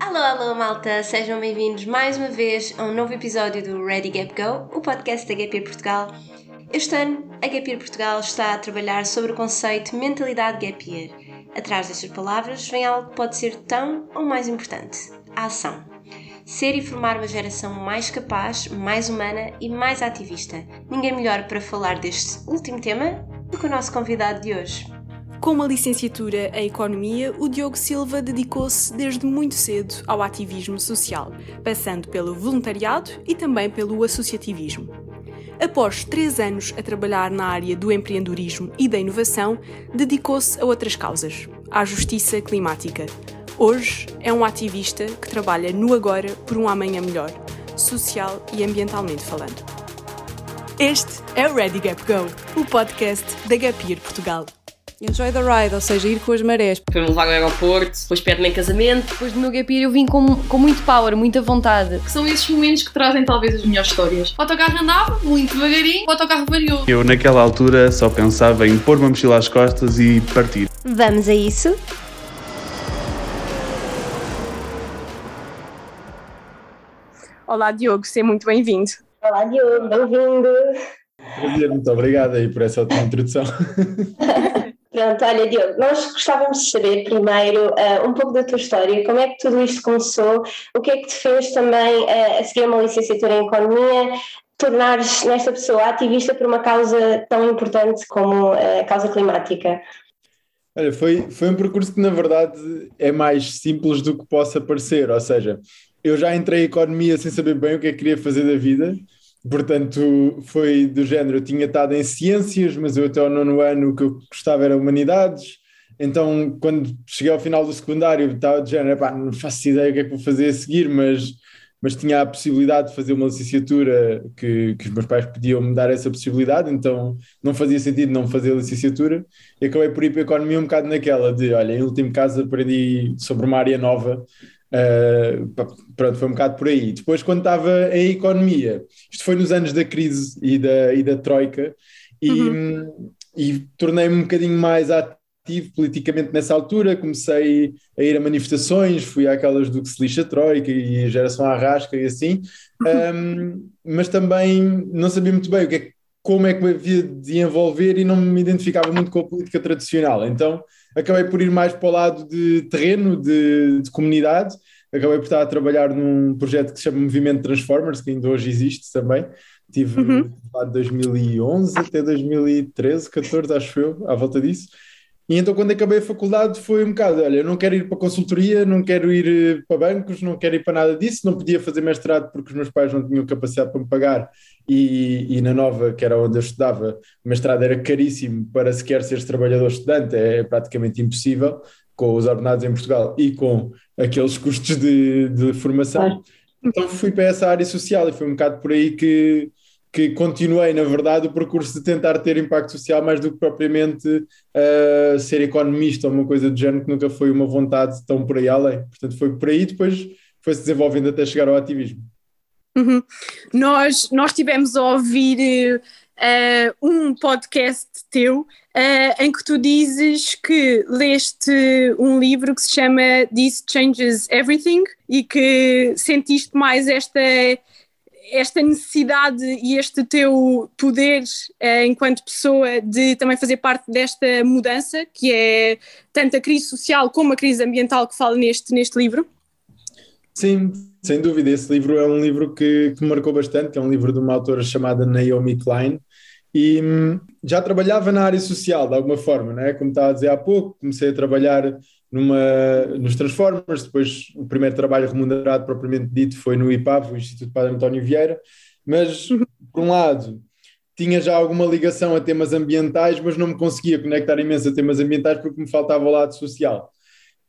Alô, alô, malta! Sejam bem-vindos mais uma vez a um novo episódio do Ready Gap Go, o podcast da Gap Year Portugal. Este ano, a Gap Year Portugal está a trabalhar sobre o conceito Mentalidade Gap Year. Atrás destas palavras vem algo que pode ser tão ou mais importante: a ação. Ser e formar uma geração mais capaz, mais humana e mais ativista. Ninguém melhor para falar deste último tema do que o nosso convidado de hoje. Com uma licenciatura em Economia, o Diogo Silva dedicou-se desde muito cedo ao ativismo social, passando pelo voluntariado e também pelo associativismo. Após três anos a trabalhar na área do empreendedorismo e da inovação, dedicou-se a outras causas, à justiça climática. Hoje é um ativista que trabalha no agora por um amanhã melhor, social e ambientalmente falando. Este é o Ready Gap Go, o podcast da Gap Year Portugal. Enjoy the ride, ou seja, ir com as marés. Foi-me levar ao aeroporto, depois pede-me em casamento. Depois do meu gap year eu vim com, com muito power, muita vontade. Que são esses momentos que trazem talvez as melhores histórias. O autocarro andava muito devagarinho, o autocarro variou. Eu naquela altura só pensava em pôr uma mochila às costas e partir. Vamos a isso? Olá, Diogo, seja muito bem-vindo. Olá, Diogo, bem-vindo! Prazer, muito obrigado aí por essa ótima introdução. Pronto, olha, Diogo, nós gostávamos de saber primeiro uh, um pouco da tua história, como é que tudo isto começou, o que é que te fez também uh, a seguir uma licenciatura em Economia, tornares nesta pessoa ativista por uma causa tão importante como a causa climática? Olha, foi, foi um percurso que na verdade é mais simples do que possa parecer, ou seja, eu já entrei em Economia sem saber bem o que é que queria fazer da vida, Portanto, foi do género, eu tinha estado em ciências, mas eu até ao nono ano o que eu gostava era humanidades, então quando cheguei ao final do secundário estava de género, não faço ideia o que é que vou fazer a seguir, mas, mas tinha a possibilidade de fazer uma licenciatura que, que os meus pais podiam me dar essa possibilidade, então não fazia sentido não fazer licenciatura, e acabei por ir para a economia um bocado naquela de, olha, em último caso aprendi sobre uma área nova, Uh, pronto, foi um bocado por aí. Depois, quando estava em economia, isto foi nos anos da crise e da, e da Troika, e, uhum. e tornei-me um bocadinho mais ativo politicamente nessa altura. Comecei a ir a manifestações, fui àquelas do que se lixa Troika e a geração Arrasca e assim, um, mas também não sabia muito bem o que é, como é que me havia de envolver e não me identificava muito com a política tradicional. Então acabei por ir mais para o lado de terreno, de, de comunidade. Acabei por estar a trabalhar num projeto que se chama Movimento Transformers, que ainda hoje existe também. Tive uhum. lá de 2011 até 2013, 14, acho eu, à volta disso. E então, quando acabei a faculdade, foi um bocado: olha, eu não quero ir para consultoria, não quero ir eh, para bancos, não quero ir para nada disso. Não podia fazer mestrado porque os meus pais não tinham capacidade para me pagar. E, e na Nova, que era onde eu estudava, o mestrado era caríssimo para sequer seres trabalhador estudante, é praticamente impossível, com os ordenados em Portugal e com aqueles custos de, de formação. Então, fui para essa área social e foi um bocado por aí que que continuei, na verdade, o percurso de tentar ter impacto social mais do que propriamente uh, ser economista ou uma coisa do género que nunca foi uma vontade tão por aí além. Portanto, foi por aí depois foi-se desenvolvendo até chegar ao ativismo. Uhum. Nós, nós tivemos a ouvir uh, um podcast teu uh, em que tu dizes que leste um livro que se chama This Changes Everything e que sentiste mais esta esta necessidade e este teu poder eh, enquanto pessoa de também fazer parte desta mudança, que é tanto a crise social como a crise ambiental que fala neste, neste livro? Sim, sem dúvida. Esse livro é um livro que, que marcou bastante, é um livro de uma autora chamada Naomi Klein, e hum, já trabalhava na área social de alguma forma, né? como estava a dizer há pouco, comecei a trabalhar numa, nos Transformers, depois o primeiro trabalho remunerado propriamente dito foi no IPAV, o Instituto Padre António Vieira, mas por um lado tinha já alguma ligação a temas ambientais, mas não me conseguia conectar imenso a temas ambientais porque me faltava o lado social.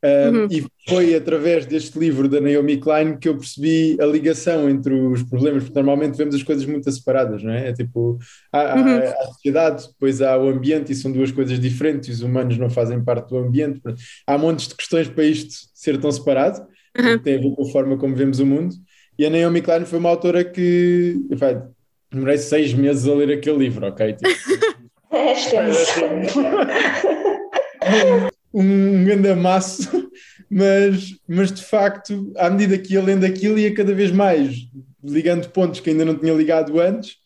Uhum. E foi através deste livro da Naomi Klein que eu percebi a ligação entre os problemas, porque normalmente vemos as coisas muito separadas, não é? É tipo, há, uhum. há, a sociedade, depois há o ambiente e são duas coisas diferentes, os humanos não fazem parte do ambiente. Há montes de questões para isto ser tão separado, uhum. tem a ver com a forma como vemos o mundo. E a Naomi Klein foi uma autora que, enfim, demorei seis meses a ler aquele livro, ok? Tipo, é extenso. um grande amasso mas, mas de facto, à medida que ia lendo aquilo, ia cada vez mais ligando pontos que ainda não tinha ligado antes.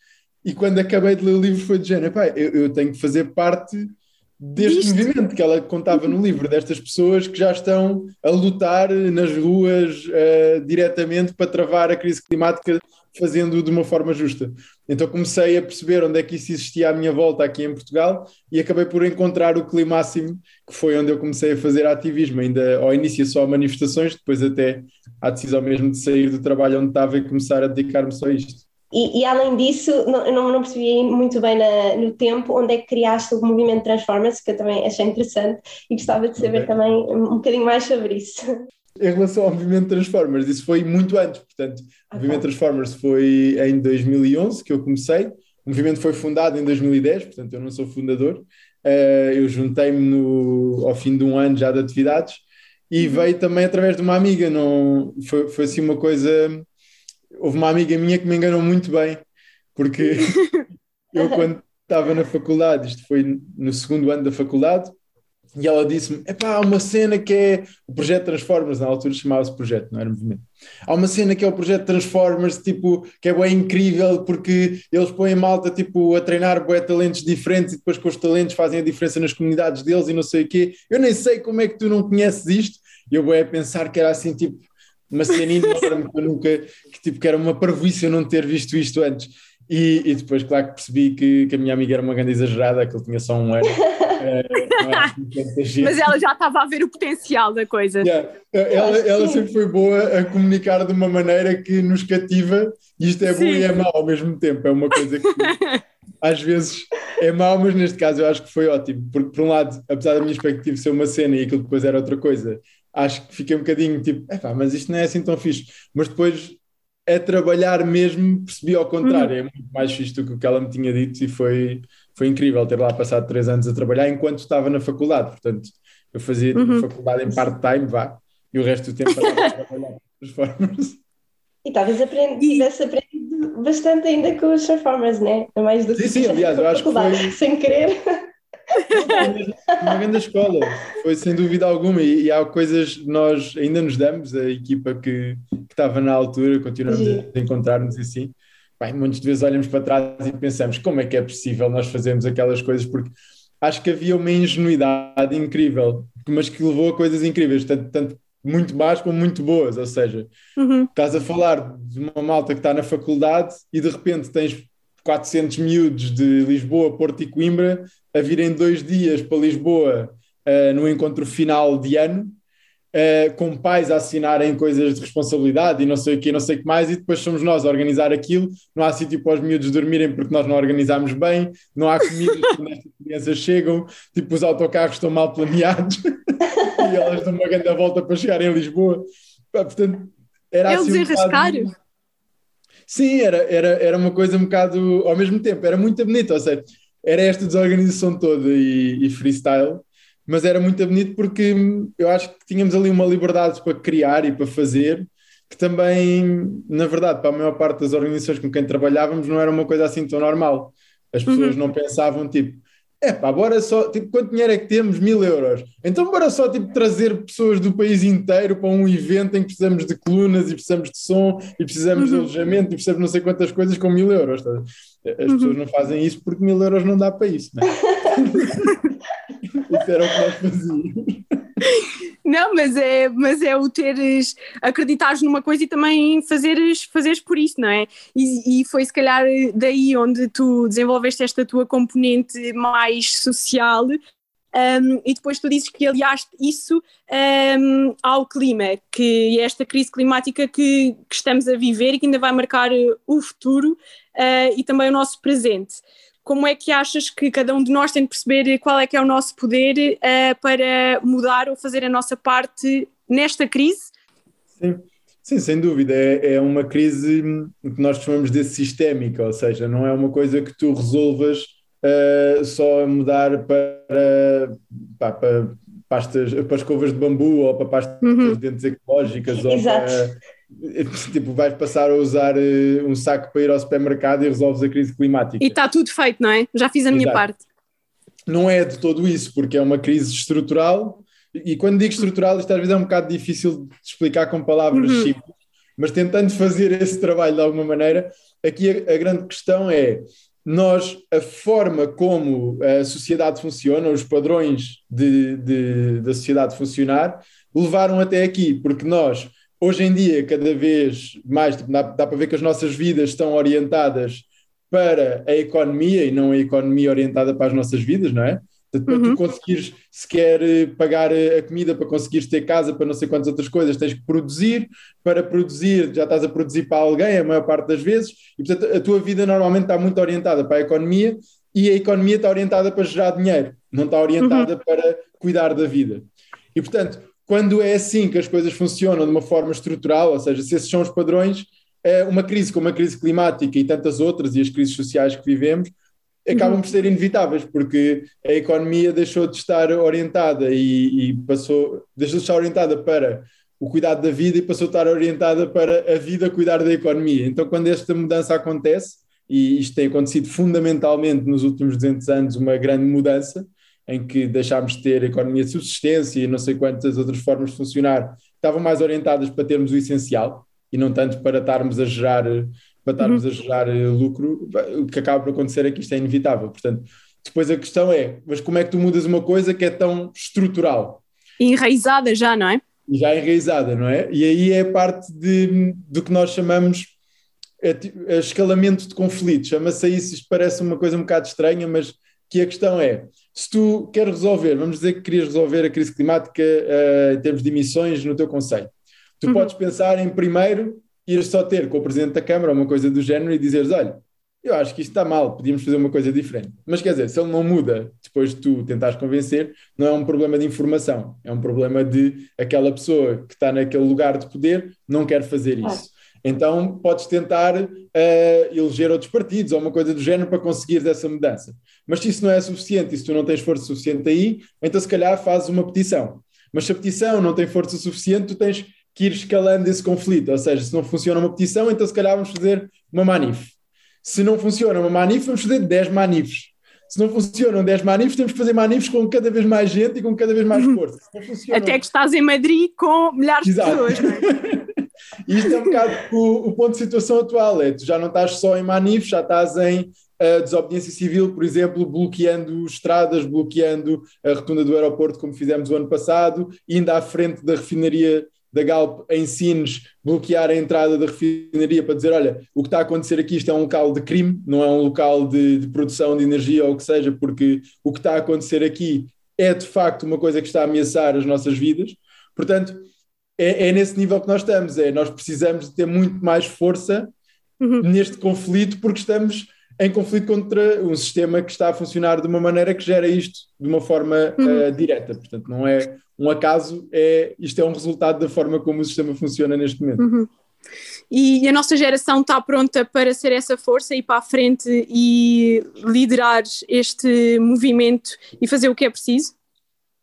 E quando acabei de ler o livro, foi de género: eu, eu tenho que fazer parte deste Isto. movimento que ela contava no livro, destas pessoas que já estão a lutar nas ruas uh, diretamente para travar a crise climática, fazendo de uma forma justa. Então comecei a perceber onde é que isso existia à minha volta aqui em Portugal e acabei por encontrar o Climáximo, que foi onde eu comecei a fazer ativismo, ainda ao início só manifestações, depois até à decisão mesmo de sair do trabalho onde estava e começar a dedicar-me só a isto. E, e, além disso, não, não, não percebi muito bem na, no tempo onde é que criaste o movimento Transformers, que eu também achei interessante e gostava de saber okay. também um bocadinho mais sobre isso. Em relação ao movimento Transformers, isso foi muito antes, portanto, o movimento Transformers foi em 2011 que eu comecei, o movimento foi fundado em 2010, portanto, eu não sou fundador, uh, eu juntei-me ao fim de um ano já de atividades e uhum. veio também através de uma amiga, não, foi, foi assim uma coisa houve uma amiga minha que me enganou muito bem, porque eu quando estava na faculdade, isto foi no segundo ano da faculdade, e ela disse-me: epá, há uma cena que é o projeto Transformers, na altura chamava-se projeto, não era movimento. Há uma cena que é o projeto Transformers, tipo, que é bem incrível porque eles põem malta tipo, a treinar bué talentos diferentes e depois com os talentos fazem a diferença nas comunidades deles e não sei o quê. Eu nem sei como é que tu não conheces isto. E eu vou a pensar que era assim, tipo, uma cena enorme que eu nunca, que, tipo, que era uma parvoíce eu não ter visto isto antes. E, e, depois, claro que percebi que, que, a minha amiga era uma grande exagerada, que ele tinha só um ano. é, Mas ela já estava a ver o potencial da coisa. Yeah. Ela, ela sempre foi boa a comunicar de uma maneira que nos cativa, e isto é sim. bom e é mau ao mesmo tempo. É uma coisa que às vezes é mau, mas neste caso eu acho que foi ótimo, porque por um lado, apesar da minha expectativa ser uma cena e aquilo depois era outra coisa, acho que fiquei um bocadinho tipo, mas isto não é assim tão fixe. Mas depois a trabalhar mesmo percebi ao contrário, uhum. é muito mais fixe do que o que ela me tinha dito e foi, foi incrível ter lá passado três anos a trabalhar enquanto estava na faculdade. Portanto, eu fazia uhum. faculdade em part-time, vá, e o resto do tempo para trabalhar com os performers. E talvez tivesse aprendido bastante ainda com os performers, né? Mais do sim, que sim, aliás, eu acho que foi... sem querer. Uma grande escola, foi sem dúvida alguma, e, e, há coisas que nós ainda nos damos, a equipa que, que estava na altura, continuamos Sim. a encontrar-nos e assim. Bem, muitas vezes olhamos para trás e pensamos como é que é possível nós fazermos aquelas coisas, porque acho que havia uma ingenuidade incrível, mas que levou a coisas incríveis, tanto, tanto muito más como muito boas, ou seja, uhum. estás a falar de uma malta que está na faculdade e de repente tens 400 miúdos de Lisboa, Porto e Coimbra a virem dois dias para Lisboa uh, no encontro final de ano, uh, com pais a assinarem coisas de responsabilidade e não sei o que, não sei o que mais, e depois somos nós a organizar aquilo. Não há sítio para os miúdos dormirem porque nós não organizamos bem, não há comida quando estas crianças chegam, tipo os autocarros estão mal planeados e elas dão uma grande volta para chegar em Lisboa. Portanto, era Eles assim um Sim, era, era, era uma coisa um bocado ao mesmo tempo, era muito bonito, ou seja, era esta desorganização toda e, e, freestyle, mas era muito bonito porque eu acho que tínhamos ali uma liberdade para criar e para fazer, que também, na verdade, para a maior parte das organizações com quem trabalhávamos, não era uma coisa assim tão normal. As pessoas uhum. não pensavam tipo, é pá, bora só, tipo, quanto dinheiro é que temos? Mil euros. Então bora só, tipo, trazer pessoas do país inteiro para um evento em que precisamos de colunas e precisamos de som e precisamos uhum. de alojamento e precisamos de não sei quantas coisas com mil euros. Tá? As uhum. pessoas não fazem isso porque mil euros não dá para isso, né? isso era o que nós fazíamos. Não, mas é, mas é o teres, acreditares numa coisa e também fazeres, fazeres por isso, não é? E, e foi se calhar daí onde tu desenvolveste esta tua componente mais social um, e depois tu dizes que aliaste isso um, ao clima, que é esta crise climática que, que, estamos a viver e que ainda vai marcar o futuro uh, e também o nosso presente como é que achas que cada um de nós tem de perceber qual é que é o nosso poder uh, para mudar ou fazer a nossa parte nesta crise? Sim, Sim sem dúvida. É, é uma crise que nós chamamos de sistémica, ou seja, não é uma coisa que tu resolvas uh, só mudar para, para, para pastas, para escovas de bambu ou para pastas uhum. de dentes ecológicas ou para tipo, vais passar a usar uh, um saco para ir ao supermercado e resolves a crise climática. E está tudo feito, não é? Já fiz a minha parte. Não é de todo isso, porque é uma crise estrutural e quando digo estrutural, isto às vezes é um bocado difícil de explicar com palavras Uhum. simples, mas tentando fazer esse trabalho de alguma maneira, aqui a, a grande questão é nós, a forma como a sociedade funciona, os padrões de, de- da sociedade funcionar, levaram até aqui, porque nós, hoje em dia, cada vez mais, tipo, dá, dá para ver que as nossas vidas estão orientadas para a economia e não a economia orientada para as nossas vidas, não é? Portanto, Para Uhum. tu conseguires sequer eh, pagar eh, a comida, para conseguires ter casa, para não sei quantas outras coisas, tens que produzir. Para produzir, já estás a produzir para alguém, a maior parte das vezes, e portanto a tua vida normalmente está muito orientada para a economia e a economia está orientada para gerar dinheiro, não está orientada para cuidar da vida. E portanto, quando é assim que as coisas funcionam de uma forma estrutural, ou seja, se esses são os padrões, é uma crise como a crise climática e tantas outras, e as crises sociais que vivemos, acabam por ser inevitáveis, porque a economia deixou de estar orientada e, e passou, deixou de estar orientada para o cuidado da vida e passou a estar orientada para a vida cuidar da economia. Então, quando esta mudança acontece, e isto tem acontecido fundamentalmente nos últimos 200 anos, uma grande mudança, em que deixámos de ter economia de subsistência e não sei quantas outras formas de funcionar, estavam mais orientadas para termos o essencial e não tanto para estarmos a gerar para estarmos a gerar eh, lucro, o que acaba por acontecer é que isto é inevitável. Portanto, depois a questão é, mas como é que tu mudas uma coisa que é tão estrutural Enraizada já, não é? já enraizada, não é? E aí é parte de, do que nós chamamos é, é, escalamento de conflitos. Chama-se a isso, isto parece uma coisa um bocado estranha, mas que a questão é, se tu queres resolver, vamos dizer que querias resolver a crise climática eh, em termos de emissões no teu conselho, tu Uhum. podes pensar em primeiro ir só ter com o Presidente da Câmara uma coisa do género e dizeres, olha, eu acho que isto está mal, podíamos fazer uma coisa diferente. Mas quer dizer, se ele não muda depois de tu tentares convencer, não é um problema de informação, é um problema de aquela pessoa que está naquele lugar de poder não quer fazer isso. Então podes tentar eh, eleger outros partidos ou uma coisa do género para conseguires essa mudança. Mas se isso não é suficiente e se tu não tens força suficiente aí, então se calhar fazes uma petição. Mas se a petição não tem força suficiente, tu tens que ir escalando esse conflito. Ou seja, se não funciona uma petição, então se calhar vamos fazer uma manif. Se não funciona uma manif, vamos fazer 10 manifes. Se não funcionam 10 manifes, temos que fazer manifes com cada vez mais gente e com cada vez mais força. Não funcionam- Até que estás em Madrid com milhares de Exato. pessoas. não é? Isto é um bocado o, o ponto de situação atual, é tu já não estás só em manifes, já estás em uh, desobediência civil, por exemplo, bloqueando estradas, bloqueando a rotunda do aeroporto, como fizemos o ano passado, indo à frente da refinaria da Galp em Sines, bloquear a entrada da refinaria para dizer, olha, o que está a acontecer aqui, isto é um local de crime, não é um local de, de produção de energia ou o que seja, porque o que está a acontecer aqui é de facto uma coisa que está a ameaçar as nossas vidas. Portanto, é, é nesse nível que nós estamos, é nós precisamos de ter muito mais força Uhum. neste conflito, porque estamos em conflito contra um sistema que está a funcionar de uma maneira que gera isto de uma forma Uhum. eh, direta. Portanto, não é um acaso, é, isto é um resultado da forma como o sistema funciona neste momento. Uhum. E a nossa geração está pronta para ser essa força, ir para a frente e liderar este movimento e fazer o que é preciso?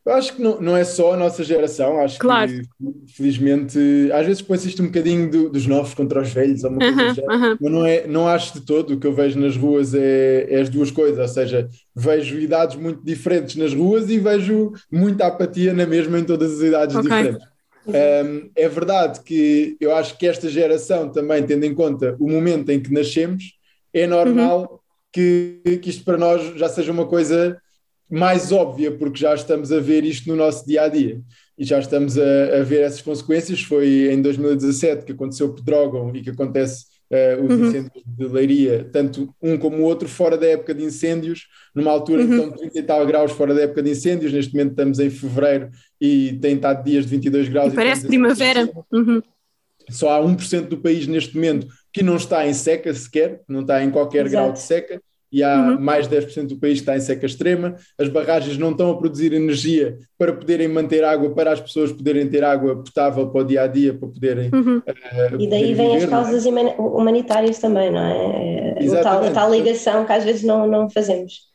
Eu acho que não, não é só a nossa geração, acho Claro. que felizmente às vezes põe-se isto um bocadinho do- dos novos contra os velhos, ou uma coisa aham. Mas não, é, não acho de todo, o que eu vejo nas ruas é, é as duas coisas, ou seja, vejo idades muito diferentes nas ruas e vejo muita apatia na mesma em todas as idades Ok. diferentes. Um, é verdade que eu acho que esta geração também, tendo em conta o momento em que nascemos, é normal que, que isto para nós já seja uma coisa mais óbvia, porque já estamos a ver isto no nosso dia a dia e já estamos a, a ver essas consequências. Foi em 2017 que aconteceu o Pedrógão e que acontece eh, os Uhum. incêndios de Leiria, tanto um como o outro, fora da época de incêndios, numa altura Uhum. então de 30 e tal graus fora da época de incêndios. Neste momento estamos em fevereiro e tem estado dias de 22 graus. E parece primavera. Uhum. só há 1% do país neste momento que não está em seca sequer, não está em qualquer Exato. grau de seca, e há Uhum. mais de 10% do país que está em seca extrema. As barragens não estão a produzir energia para poderem manter água, para as pessoas poderem ter água potável para o dia a dia, para poderem. Uhum. eh, E daí vêm as é? causas humani- humanitárias também, não é? O tal, a tal ligação que às vezes não, não fazemos.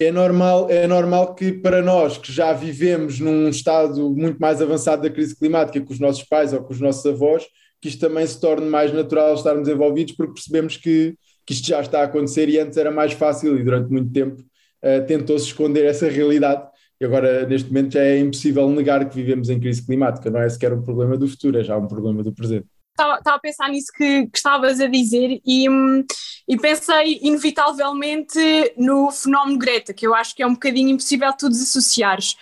é normal, é normal que para nós que já vivemos num estado muito mais avançado da crise climática que os nossos pais ou com os nossos avós, que isto também se torne mais natural estarmos envolvidos porque percebemos que, que isto já está a acontecer e antes era mais fácil e durante muito tempo eh, tentou-se esconder essa realidade e agora neste momento já é impossível negar que vivemos em crise climática, não é sequer um problema do futuro, é já um problema do presente. Estava, a pensar nisso que, que estavas a dizer e, e pensei inevitavelmente no fenómeno Greta, que eu acho que é um bocadinho impossível tu desassociares.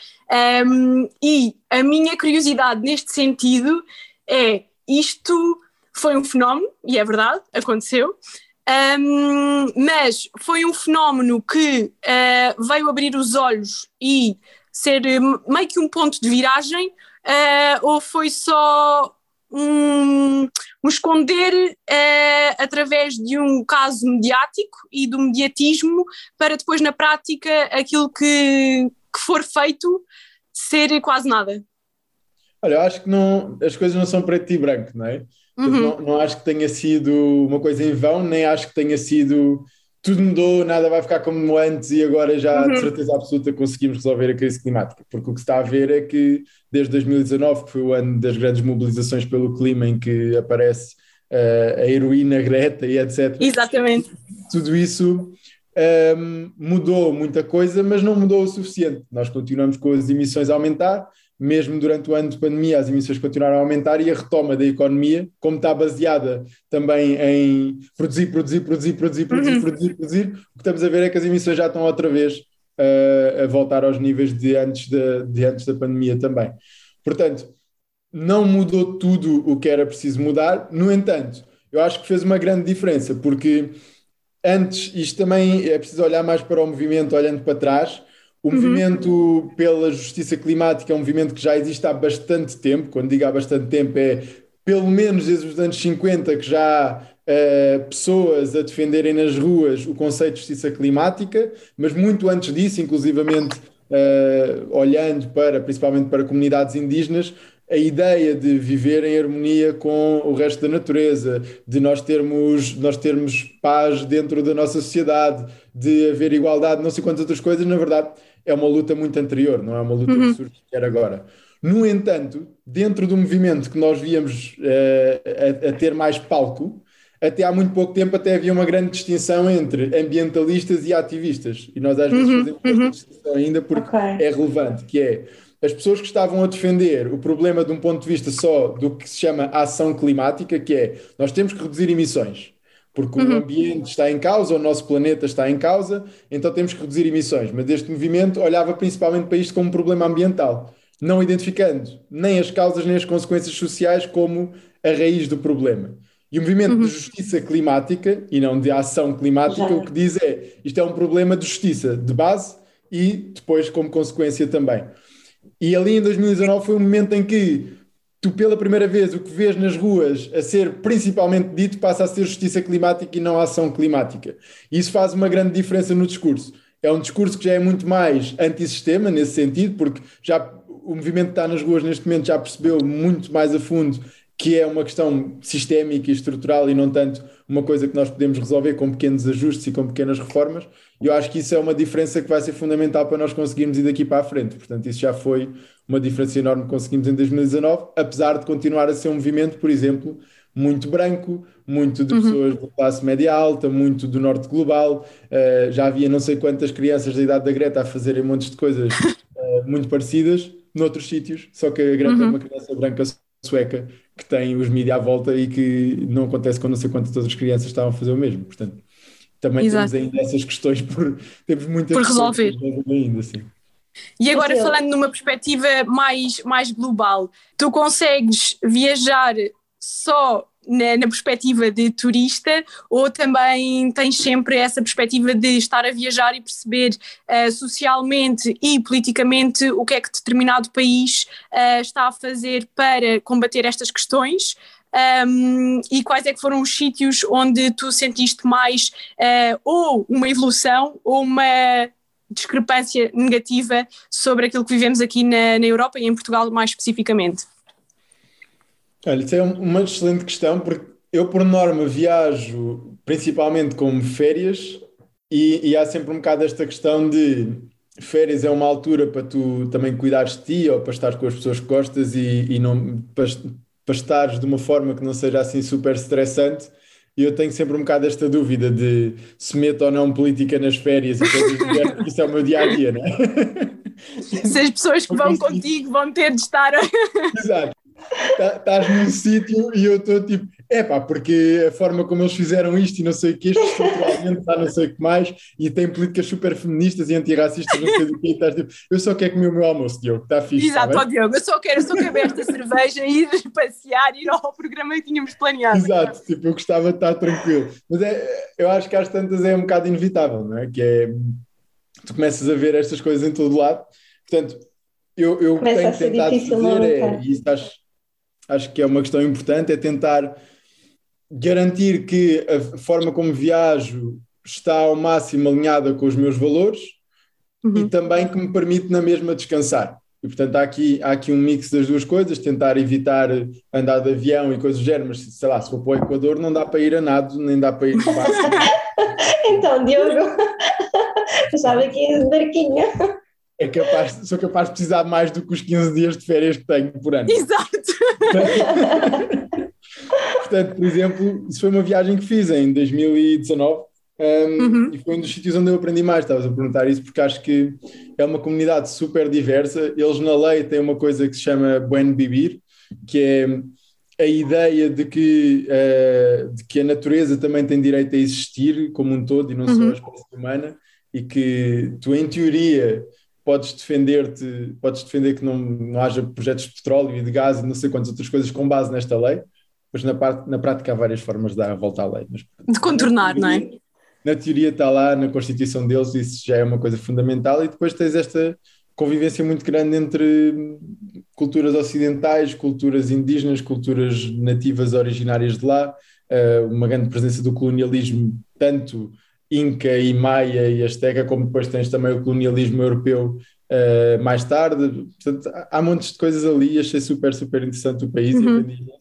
Um, e a minha curiosidade neste sentido é: isto foi um fenómeno, e é verdade, aconteceu, um, mas foi um fenómeno que uh, veio abrir os olhos e ser meio que um ponto de viragem, uh, ou foi só um, um esconder uh, através de um caso mediático e do mediatismo para depois na prática aquilo que, que for feito ser quase nada. Olha, acho que não, as coisas não são preto e branco, não é? Uhum. Não, não acho que tenha sido uma coisa em vão, nem acho que tenha sido tudo mudou, nada vai ficar como antes e agora já uhum. de certeza absoluta conseguimos resolver a crise climática. Porque o que se está a ver é que desde 2019, que foi o ano das grandes mobilizações pelo clima, em que aparece uh, a heroína Greta e etc. Exatamente. Tudo isso um, mudou muita coisa, mas não mudou o suficiente. Nós continuamos com as emissões a aumentar, mesmo durante o ano de pandemia, as emissões continuaram a aumentar e a retoma da economia, como está baseada também em produzir, produzir, produzir, produzir, produzir, uhum. produzir, produzir, o que estamos a ver é que as emissões já estão outra vez uh, a voltar aos níveis de antes, de, de antes da pandemia também. Portanto, não mudou tudo o que era preciso mudar, no entanto, eu acho que fez uma grande diferença, porque antes, isto também é preciso olhar mais para o movimento olhando para trás, o uhum. movimento pela justiça climática é um movimento que já existe há bastante tempo. Quando digo há bastante tempo, é pelo menos desde os anos 50 que já há uh, pessoas a defenderem nas ruas o conceito de justiça climática, mas muito antes disso, inclusivamente uh, olhando para, principalmente para comunidades indígenas, a ideia de viver em harmonia com o resto da natureza, de nós termos, nós termos paz dentro da nossa sociedade, de haver igualdade, não sei quantas outras coisas, na verdade é uma luta muito anterior, não é uma luta uhum. que surge agora. No entanto, dentro do movimento que nós víamos uh, a, a, ter mais palco, até há muito pouco tempo até havia uma grande distinção entre ambientalistas e ativistas. E nós às vezes uhum. fazemos uhum. esta distinção ainda porque okay. é relevante, que é as pessoas que estavam a defender o problema de um ponto de vista só do que se chama ação climática, que é nós temos que reduzir emissões porque uhum. o ambiente está em causa, o nosso planeta está em causa, então temos que reduzir emissões. Mas este movimento olhava principalmente para isto como um problema ambiental, não identificando nem as causas nem as consequências sociais como a raiz do problema. E o movimento uhum. de justiça climática, e não de ação climática, Já. o que diz é isto é um problema de justiça, de base e depois como consequência também. E ali em 2019 foi um momento em que tu pela primeira vez o que vês nas ruas a ser principalmente dito passa a ser justiça climática e não ação climática. Isso faz uma grande diferença no discurso. É um discurso que já é muito mais antissistema nesse sentido, porque já o movimento que está nas ruas neste momento já percebeu muito mais a fundo que é uma questão sistémica e estrutural e não tanto uma coisa que nós podemos resolver com pequenos ajustes e com pequenas reformas. E eu acho que isso é uma diferença que vai ser fundamental para nós conseguirmos ir daqui para a frente. Portanto, isso já foi uma diferença enorme que conseguimos em 2019, apesar de continuar a ser um movimento, por exemplo, muito branco, muito de uhum. pessoas uhum. de classe média alta, muito do norte global. Uh, já havia não sei quantas crianças da idade da Greta a fazerem montes de coisas uh, muito parecidas noutros sítios, só que a Greta uhum. é uma criança branca sueca que tem os mídias à volta e que não acontece com não sei quantas outras crianças estavam a fazer o mesmo. Portanto, também Exato. temos ainda essas questões por temos muitas por resolver ainda assim. E agora falando numa perspectiva mais, mais global, tu consegues viajar só na, na, perspectiva de turista ou também tens sempre essa perspectiva de estar a viajar e perceber uh, socialmente e politicamente o que é que determinado país uh, está a fazer para combater estas questões? Um, e quais é que foram os sítios onde tu sentiste mais uh, ou uma evolução ou uma discrepância negativa sobre aquilo que vivemos aqui na, na Europa e em Portugal mais especificamente? Olha, isso é uma excelente questão, porque eu, por norma, viajo principalmente como férias e, e, há sempre um bocado esta questão de férias é uma altura para tu também cuidares de ti ou para estar com as pessoas que gostas e, e não para, para estares de uma forma que não seja assim super estressante. E eu tenho sempre um bocado esta dúvida de se meto ou não política nas férias, e isso é o meu dia a dia, não é? Se as pessoas que vão contigo vão ter de estar. Exato. Tá- Estás num sítio e eu estou tipo, é pá, porque a forma como eles fizeram isto e não sei o que, isto estruturalmente está não sei o que mais, e tem políticas super feministas e antirracistas, não sei do que, e estás tipo, eu só quero comer o meu almoço, Diogo, está fixe. Exato, tá ó bem? Diogo, eu só quero, só quero esta cerveja, ir passear, ir ao programa que tínhamos planeado. Exato, tipo, eu gostava de estar tranquilo. Mas é, eu acho que às tantas é um bocado inevitável, não é? Que é, tu começas a ver estas coisas em todo lado, portanto, eu, eu Começa tenho a ser tentado difícil fazer, não é, e isso acho, que é uma questão importante, é tentar garantir que a forma como viajo está ao máximo alinhada com os meus valores e também que me permite na mesma descansar. E portanto há aqui, há aqui um mix das duas coisas, tentar evitar andar de avião e coisas do género, mas sei lá, se for para o Equador não dá para ir a nado, nem dá para ir. Então, Diogo, estava aqui de barquinho. É capaz, sou capaz de precisar mais do que os 15 dias de férias que tenho por ano. Exato. Portanto, por exemplo, isso foi uma viagem que fiz em 2019 um, e foi um dos sítios onde eu aprendi mais. Estavas a perguntar isso porque acho que é uma comunidade super diversa. Eles na lei têm uma coisa que se chama Buen Vivir, que é a ideia de que, uh, de que a natureza também tem direito a existir como um todo e não só a espécie humana e que tu, em teoria, podes defender-te, podes defender que não, não haja projetos de petróleo e de gás e não sei quantas outras coisas com base nesta lei, mas na, parte, na prática há várias formas de dar a volta à lei. Mas, De contornar, não é? Na teoria está lá na Constituição deles, isso já é uma coisa fundamental, e depois tens esta convivência muito grande entre culturas ocidentais, culturas indígenas, culturas nativas originárias de lá, uh, uma grande presença do colonialismo, tanto Inca e Maia e Azteca, como depois tens também o colonialismo europeu uh, mais tarde. Portanto, há montes de coisas ali, achei super, super interessante o país uhum. e.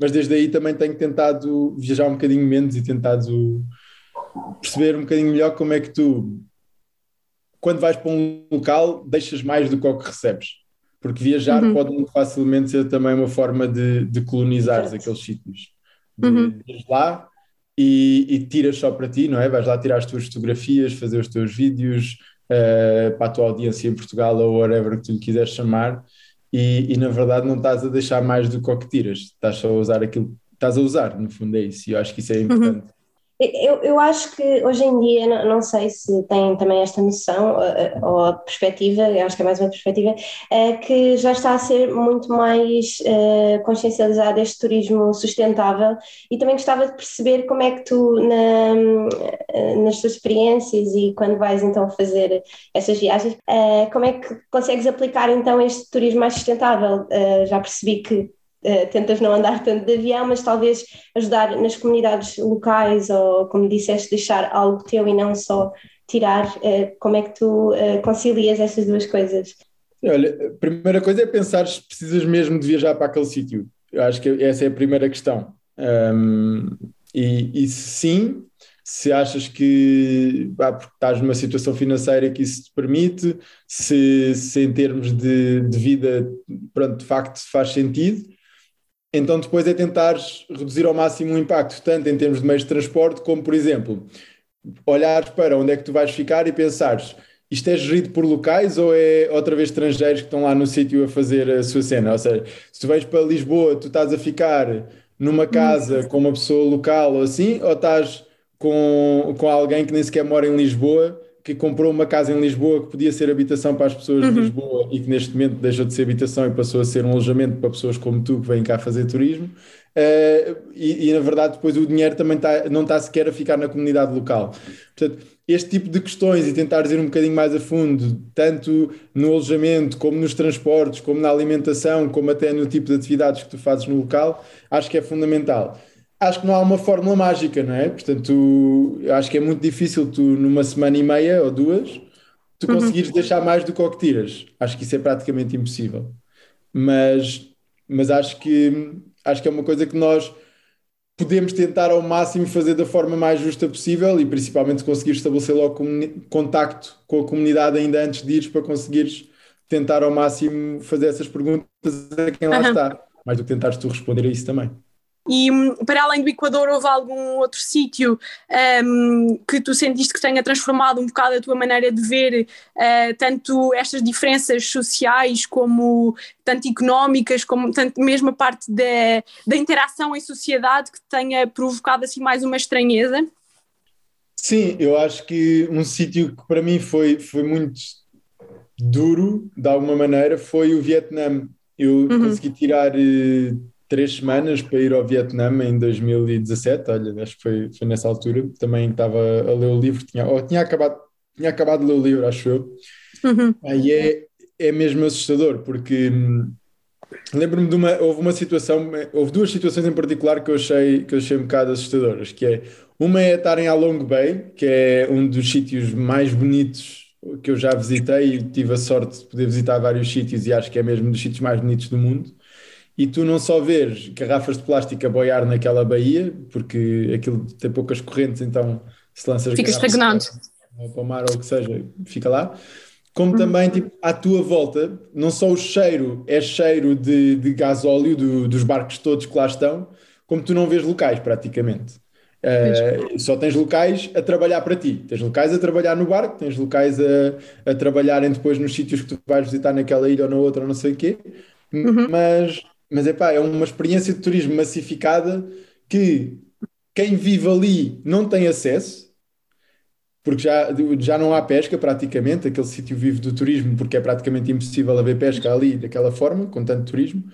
Mas desde aí também tenho tentado viajar um bocadinho menos e tentado perceber um bocadinho melhor como é que tu, quando vais para um local, deixas mais do que o que recebes. Porque viajar uhum. pode muito facilmente ser também uma forma de, de colonizares aqueles sítios. De, Uhum. de lá e, e, tiras só para ti, não é? Vais lá tirar as tuas fotografias, fazer os teus vídeos uh, para a tua audiência em Portugal ou whatever que tu lhe quiseres chamar e, e, na verdade não estás a deixar mais do que o que tiras, estás só a usar aquilo que estás a usar, no fundo é isso, e eu acho que isso é importante. Uhum. Eu, eu acho que hoje em dia, não, não sei se tem também esta noção ou, ou a perspectiva, eu acho que é mais uma perspectiva, é que já está a ser muito mais uh, consciencializado este turismo sustentável e também gostava de perceber como é que tu, na, nas tuas experiências e quando vais então fazer essas viagens, uh, como é que consegues aplicar então este turismo mais sustentável? Já percebi que tentas não andar tanto de avião, mas talvez ajudar nas comunidades locais ou, como disseste, deixar algo teu e não só tirar. Uh, como é que tu uh, concilias essas duas coisas? Olha, a primeira coisa é pensar se precisas mesmo de viajar para aquele sítio. Eu acho que essa é a primeira questão. Um, e, e sim, se achas que ah, porque estás numa situação financeira que isso te permite, se, se em termos de, de vida, pronto, de facto faz sentido, então depois é tentar reduzir ao máximo o impacto, tanto em termos de meios de transporte, como por exemplo, olhares para onde é que tu vais ficar e pensares isto é gerido por locais ou é outra vez estrangeiros que estão lá no sítio a fazer a sua cena? Ou seja, se tu vais para Lisboa, tu estás a ficar numa casa com uma pessoa local ou assim, ou estás com, com alguém que nem sequer mora em Lisboa que comprou uma casa em Lisboa que podia ser habitação para as pessoas uhum. de Lisboa e que neste momento deixou de ser habitação e passou a ser um alojamento para pessoas como tu que vêm cá fazer turismo uh, e, e, na verdade depois o dinheiro também tá, não está sequer a ficar na comunidade local. Portanto, este tipo de questões e tentar ir um bocadinho mais a fundo, tanto no alojamento, como nos transportes, como na alimentação, como até no tipo de atividades que tu fazes no local, acho que é fundamental acho que não há uma fórmula mágica, não é? Portanto, acho que é muito difícil tu, numa semana e meia ou duas, tu conseguires uhum. deixar mais do que o que tiras. Acho que isso é praticamente impossível. Mas, mas acho, que, acho que é uma coisa que nós podemos tentar ao máximo fazer da forma mais justa possível e principalmente conseguir estabelecer logo contacto com a comunidade ainda antes de ires para conseguires tentar ao máximo fazer essas perguntas a quem lá uhum. está. Mais do que tentares tu responder a isso também. E para além do Equador, houve algum outro sítio um, que tu sentiste que tenha transformado um bocado a tua maneira de ver uh, tanto estas diferenças sociais como tanto económicas, como tanto mesmo a parte da, da interação em sociedade que tenha provocado assim mais uma estranheza? Sim, eu acho que um sítio que para mim foi, foi muito duro, de alguma maneira, foi o Vietnã. Eu uhum. consegui tirar uh, três semanas para ir ao Vietnã em 2017, olha, acho que foi, foi nessa altura, também estava a ler o livro, tinha, ou tinha acabado, tinha acabado de ler o livro, acho eu. Uhum. Aí é, é mesmo assustador, porque hum, lembro-me de uma, houve uma situação, houve duas situações em particular que eu achei, que eu achei um bocado assustadoras, que é, uma é estarem a Long Bay, que é um dos sítios mais bonitos que eu já visitei e tive a sorte de poder visitar vários sítios e acho que é mesmo um dos sítios mais bonitos do mundo. E tu não só vês garrafas de plástico a boiar naquela baía, porque aquilo tem poucas correntes, então se lanças fica estagnado para o mar ou o que seja, fica lá. Como uhum. também tipo, à tua volta, não só o cheiro é cheiro de, de gasóleo do, dos barcos todos que lá estão, como tu não vês locais praticamente. Uh, só tens locais a trabalhar para ti, tens locais a trabalhar no barco, tens locais a, a trabalharem depois nos sítios que tu vais visitar naquela ilha ou na outra, ou não sei o quê, uhum. mas, mas epá, é uma experiência de turismo massificada que quem vive ali não tem acesso, porque já, já não há pesca praticamente, aquele sítio vive do turismo, porque é praticamente impossível haver pesca ali daquela forma, com tanto turismo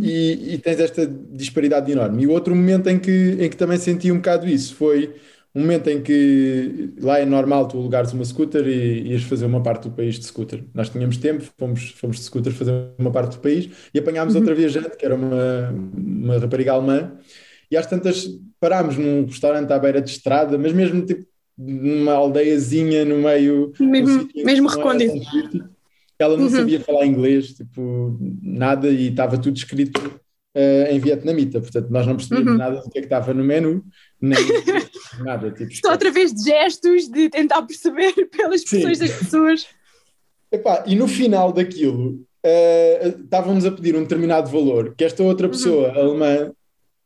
e, e, tens esta disparidade enorme. E outro momento em que, em que também senti um bocado isso foi um momento em que lá é normal tu alugares uma scooter e ias fazer uma parte do país de scooter. Nós tínhamos tempo, fomos, fomos de scooter fazer uma parte do país e apanhámos uhum. outra viajante, que era uma, uma rapariga alemã, e às tantas parámos num restaurante à beira de estrada, mas mesmo tipo numa aldeiazinha no meio. Mesmo, mesmo recôndito ela não uhum. sabia falar inglês, tipo, nada, e estava tudo escrito uh, em vietnamita, portanto nós não percebíamos uhum. nada do que é que estava no menu, nem nada. Tipo, Só através de gestos, de tentar perceber pelas expressões das pessoas. Epá, e no final daquilo, uh, estávamos a pedir um determinado valor, que esta outra uhum. pessoa, uhum. alemã,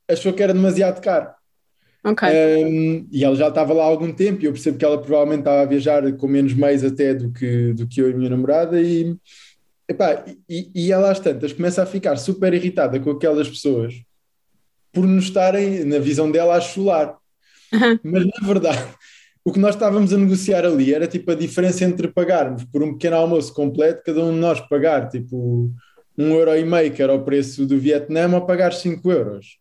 achou que era demasiado caro. Um, e ela já estava lá há algum tempo e eu percebo que ela provavelmente estava a viajar com menos meios até do que, do que eu e a minha namorada e, epá, e, e ela às tantas começa a ficar super irritada com aquelas pessoas por nos estarem, na visão dela, a chular. Uhum. Mas na verdade, o que nós estávamos a negociar ali era tipo a diferença entre pagarmos por um pequeno almoço completo, cada um de nós pagar tipo um euro e meio, que era o preço do Vietnã, ou pagar 5 euros.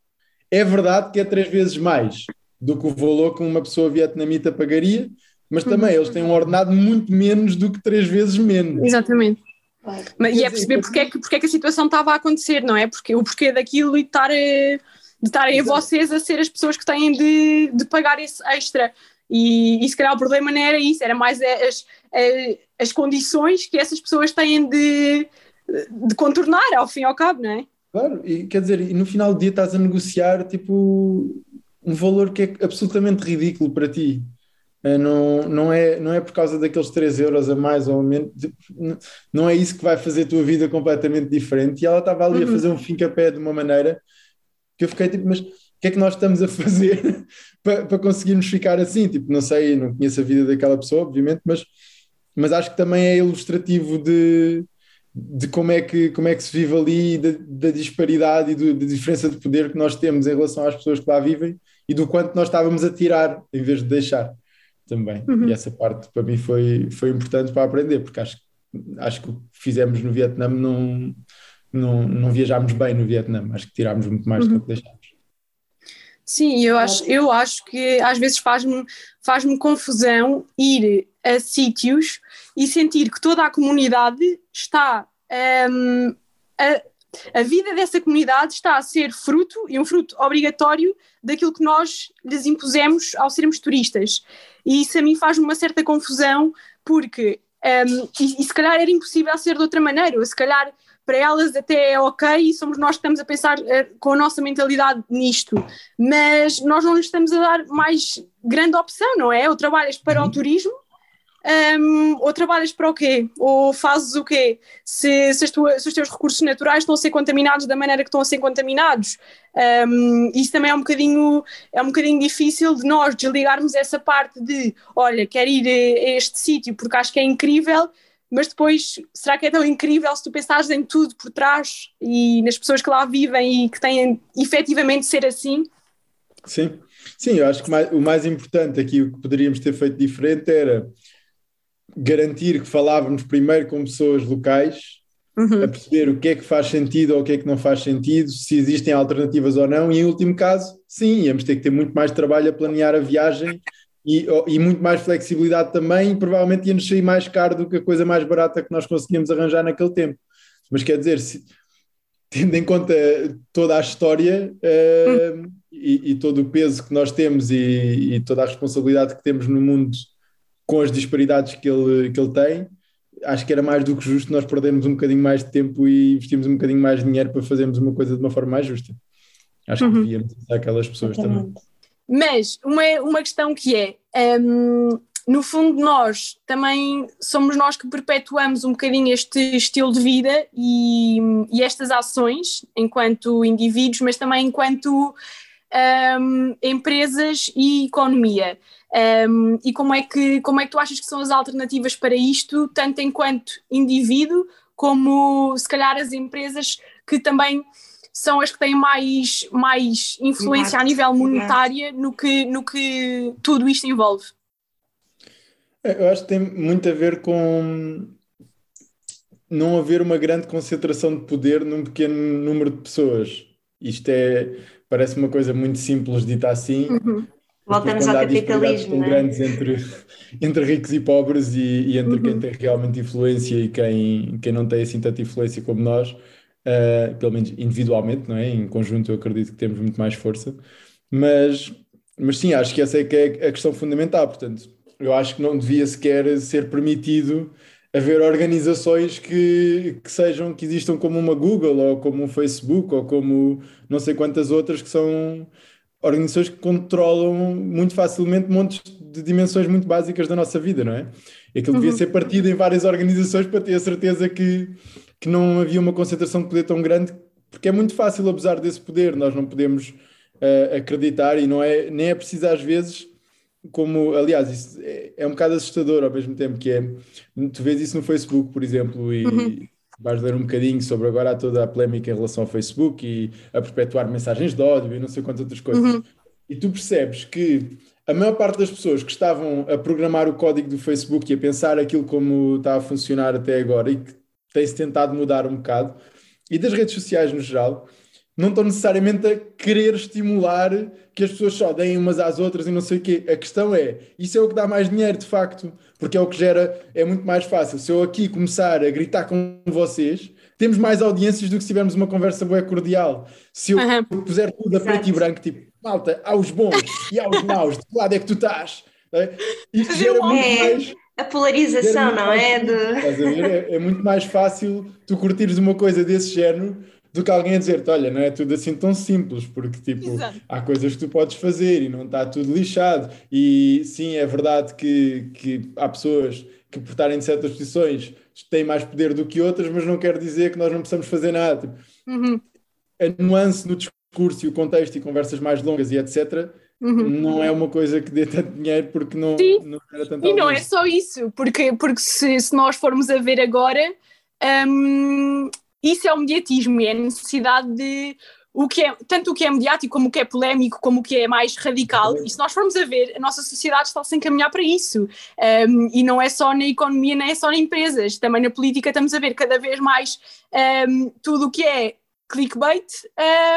É verdade que é três vezes mais do que o valor que uma pessoa vietnamita pagaria, mas também eles têm um ordenado muito menos do que três vezes menos. Exatamente. Mas, e é perceber porque é, que, porque é que a situação estava a acontecer, não é? Porque o porquê daquilo e de estarem de estarem a vocês a ser as pessoas que têm de, de pagar esse extra. E, e se calhar o problema não era isso, era mais as, as, as condições que essas pessoas têm de, de contornar, ao fim e ao cabo, não é? Claro, e quer dizer, e no final do dia estás a negociar tipo um valor que é absolutamente ridículo para ti. Eh, não, não, é, não é por causa daqueles 3 euros a mais ou a menos, não é isso que vai fazer a tua vida completamente diferente. E ela estava ali uhum. a fazer um fim-capé de uma maneira que eu fiquei tipo, mas o que é que nós estamos a fazer para, para conseguirmos ficar assim? Tipo, não sei, não conheço a vida daquela pessoa, obviamente, mas, mas acho que também é ilustrativo de, de como é que, como é que se vive ali, da, da disparidade e do, da diferença de poder que nós temos em relação às pessoas que lá vivem e do quanto nós estávamos a tirar em vez de deixar também. Uhum. E essa parte para mim foi, foi importante para aprender, porque acho, acho que o que fizemos no Vietnã não, não, não viajámos bem no Vietnã, acho que tirámos muito mais uhum. do que deixámos. Sim, eu acho, eu acho que às vezes faz-me faz confusão ir a sítios e sentir que toda a comunidade está um, a, a vida dessa comunidade está a ser fruto, e um fruto obrigatório, daquilo que nós lhes impusemos ao sermos turistas. E isso a mim faz uma certa confusão, porque, um, e, e, se calhar era impossível ser de outra maneira, ou se calhar para elas até é ok e somos nós que estamos a pensar uh, com a nossa mentalidade nisto, mas nós não lhes estamos a dar mais grande opção, não é? Ou trabalhas para uhum. o turismo um, ou trabalhas para o quê? Ou fazes o quê? Se, se, tua, se, os teus recursos naturais estão a ser contaminados da maneira que estão a ser contaminados. Um, isso também é um, bocadinho, é um bocadinho difícil de nós desligarmos essa parte de olha, quero ir a este sítio porque acho que é incrível, mas depois, será que é tão incrível se tu pensares em tudo por trás e nas pessoas que lá vivem e que têm efetivamente ser assim? Sim, sim, eu acho que mais, o mais importante aqui, o que poderíamos ter feito diferente era garantir que falávamos primeiro com pessoas locais, uhum. a perceber o que é que faz sentido ou o que é que não faz sentido, se existem alternativas ou não, e em último caso, sim, íamos ter que ter muito mais trabalho a planear a viagem e, e, muito mais flexibilidade também, e provavelmente ia-nos sair mais caro do que a coisa mais barata que nós conseguíamos arranjar naquele tempo. Mas quer dizer, se, tendo em conta toda a história uh, hum. e, e, todo o peso que nós temos e, e, toda a responsabilidade que temos no mundo com as disparidades que ele, que ele tem, acho que era mais do que justo nós perdermos um bocadinho mais de tempo e investirmos um bocadinho mais de dinheiro para fazermos uma coisa de uma forma mais justa. Acho que uhum. devíamos aquelas pessoas Exatamente. também. Mas uma, uma questão que é, um, no fundo nós também somos nós que perpetuamos um bocadinho este estilo de vida e, e estas ações enquanto indivíduos, mas também enquanto um, empresas e economia. Um, e como é, que, como é que tu achas que são as alternativas para isto, tanto enquanto indivíduo, como se calhar as empresas que também são as que têm mais, mais influência a nível monetária no que, no que tudo isto envolve. É, eu acho que tem muito a ver com não haver uma grande concentração de poder num pequeno número de pessoas. Isto é, parece uma coisa muito simples dita assim. Uhum. Voltamos ao capitalismo. É? grandes entre, entre ricos e pobres e, e entre uhum. quem tem realmente influência e quem, quem não tem assim tanta influência como nós uh, pelo menos individualmente, não é? Em conjunto eu acredito que temos muito mais força, mas, mas sim, acho que essa é que é a questão fundamental, portanto, eu acho que não devia sequer ser permitido haver organizações que, que sejam, que existam como uma Google ou como um Facebook ou como não sei quantas outras que são organizações que controlam muito facilmente montes de dimensões muito básicas da nossa vida, não é? E aquilo uhum. devia ser partido em várias organizações para ter a certeza que, que não havia uma concentração de poder tão grande, porque é muito fácil abusar desse poder, nós não podemos uh, acreditar e não é, nem é preciso às vezes, como, aliás, isso é, é, um bocado assustador ao mesmo tempo que é, tu vês isso no Facebook, por exemplo, e uhum. Vais ler um bocadinho sobre agora toda a polémica em relação ao Facebook e a perpetuar mensagens de ódio e não sei quantas outras coisas. Uhum. E tu percebes que a maior parte das pessoas que estavam a programar o código do Facebook e a pensar aquilo como está a funcionar até agora e que tem-se tentado mudar um bocado, e das redes sociais no geral, não estão necessariamente a querer estimular que as pessoas só deem umas às outras e não sei o quê. A questão é, isso é o que dá mais dinheiro de facto, porque é o que gera, é muito mais fácil. Se eu aqui começar a gritar com vocês, temos mais audiências do que se tivermos uma conversa boa cordial. Se eu uhum. puser tudo a preto e branco, tipo, malta, aos bons e aos maus, de que lado é que tu estás? É? Isto gera muito é. mais a polarização, não é? De... É, é, muito mais fácil tu curtires uma coisa desse género do que alguém a dizer-te, olha, não é tudo assim tão simples, porque tipo, Exato. há coisas que tu podes fazer e não está tudo lixado. E sim, é verdade que, que há pessoas que por estarem em certas posições têm mais poder do que outras, mas não quer dizer que nós não possamos fazer nada. Tipo, uhum. A nuance no discurso e o contexto e conversas mais longas e etc Uhum. Não é uma coisa que dê tanto dinheiro porque não, não era tanto E não é só isso, porque, porque se, se nós formos a ver agora, um, isso é o mediatismo, é a necessidade de o que é, tanto o que é mediático como o que é polémico, como o que é mais radical, e se nós formos a ver, a nossa sociedade está a encaminhar para isso. Um, e não é só na economia, nem é só em empresas, também na política estamos a ver cada vez mais um, tudo o que é clickbait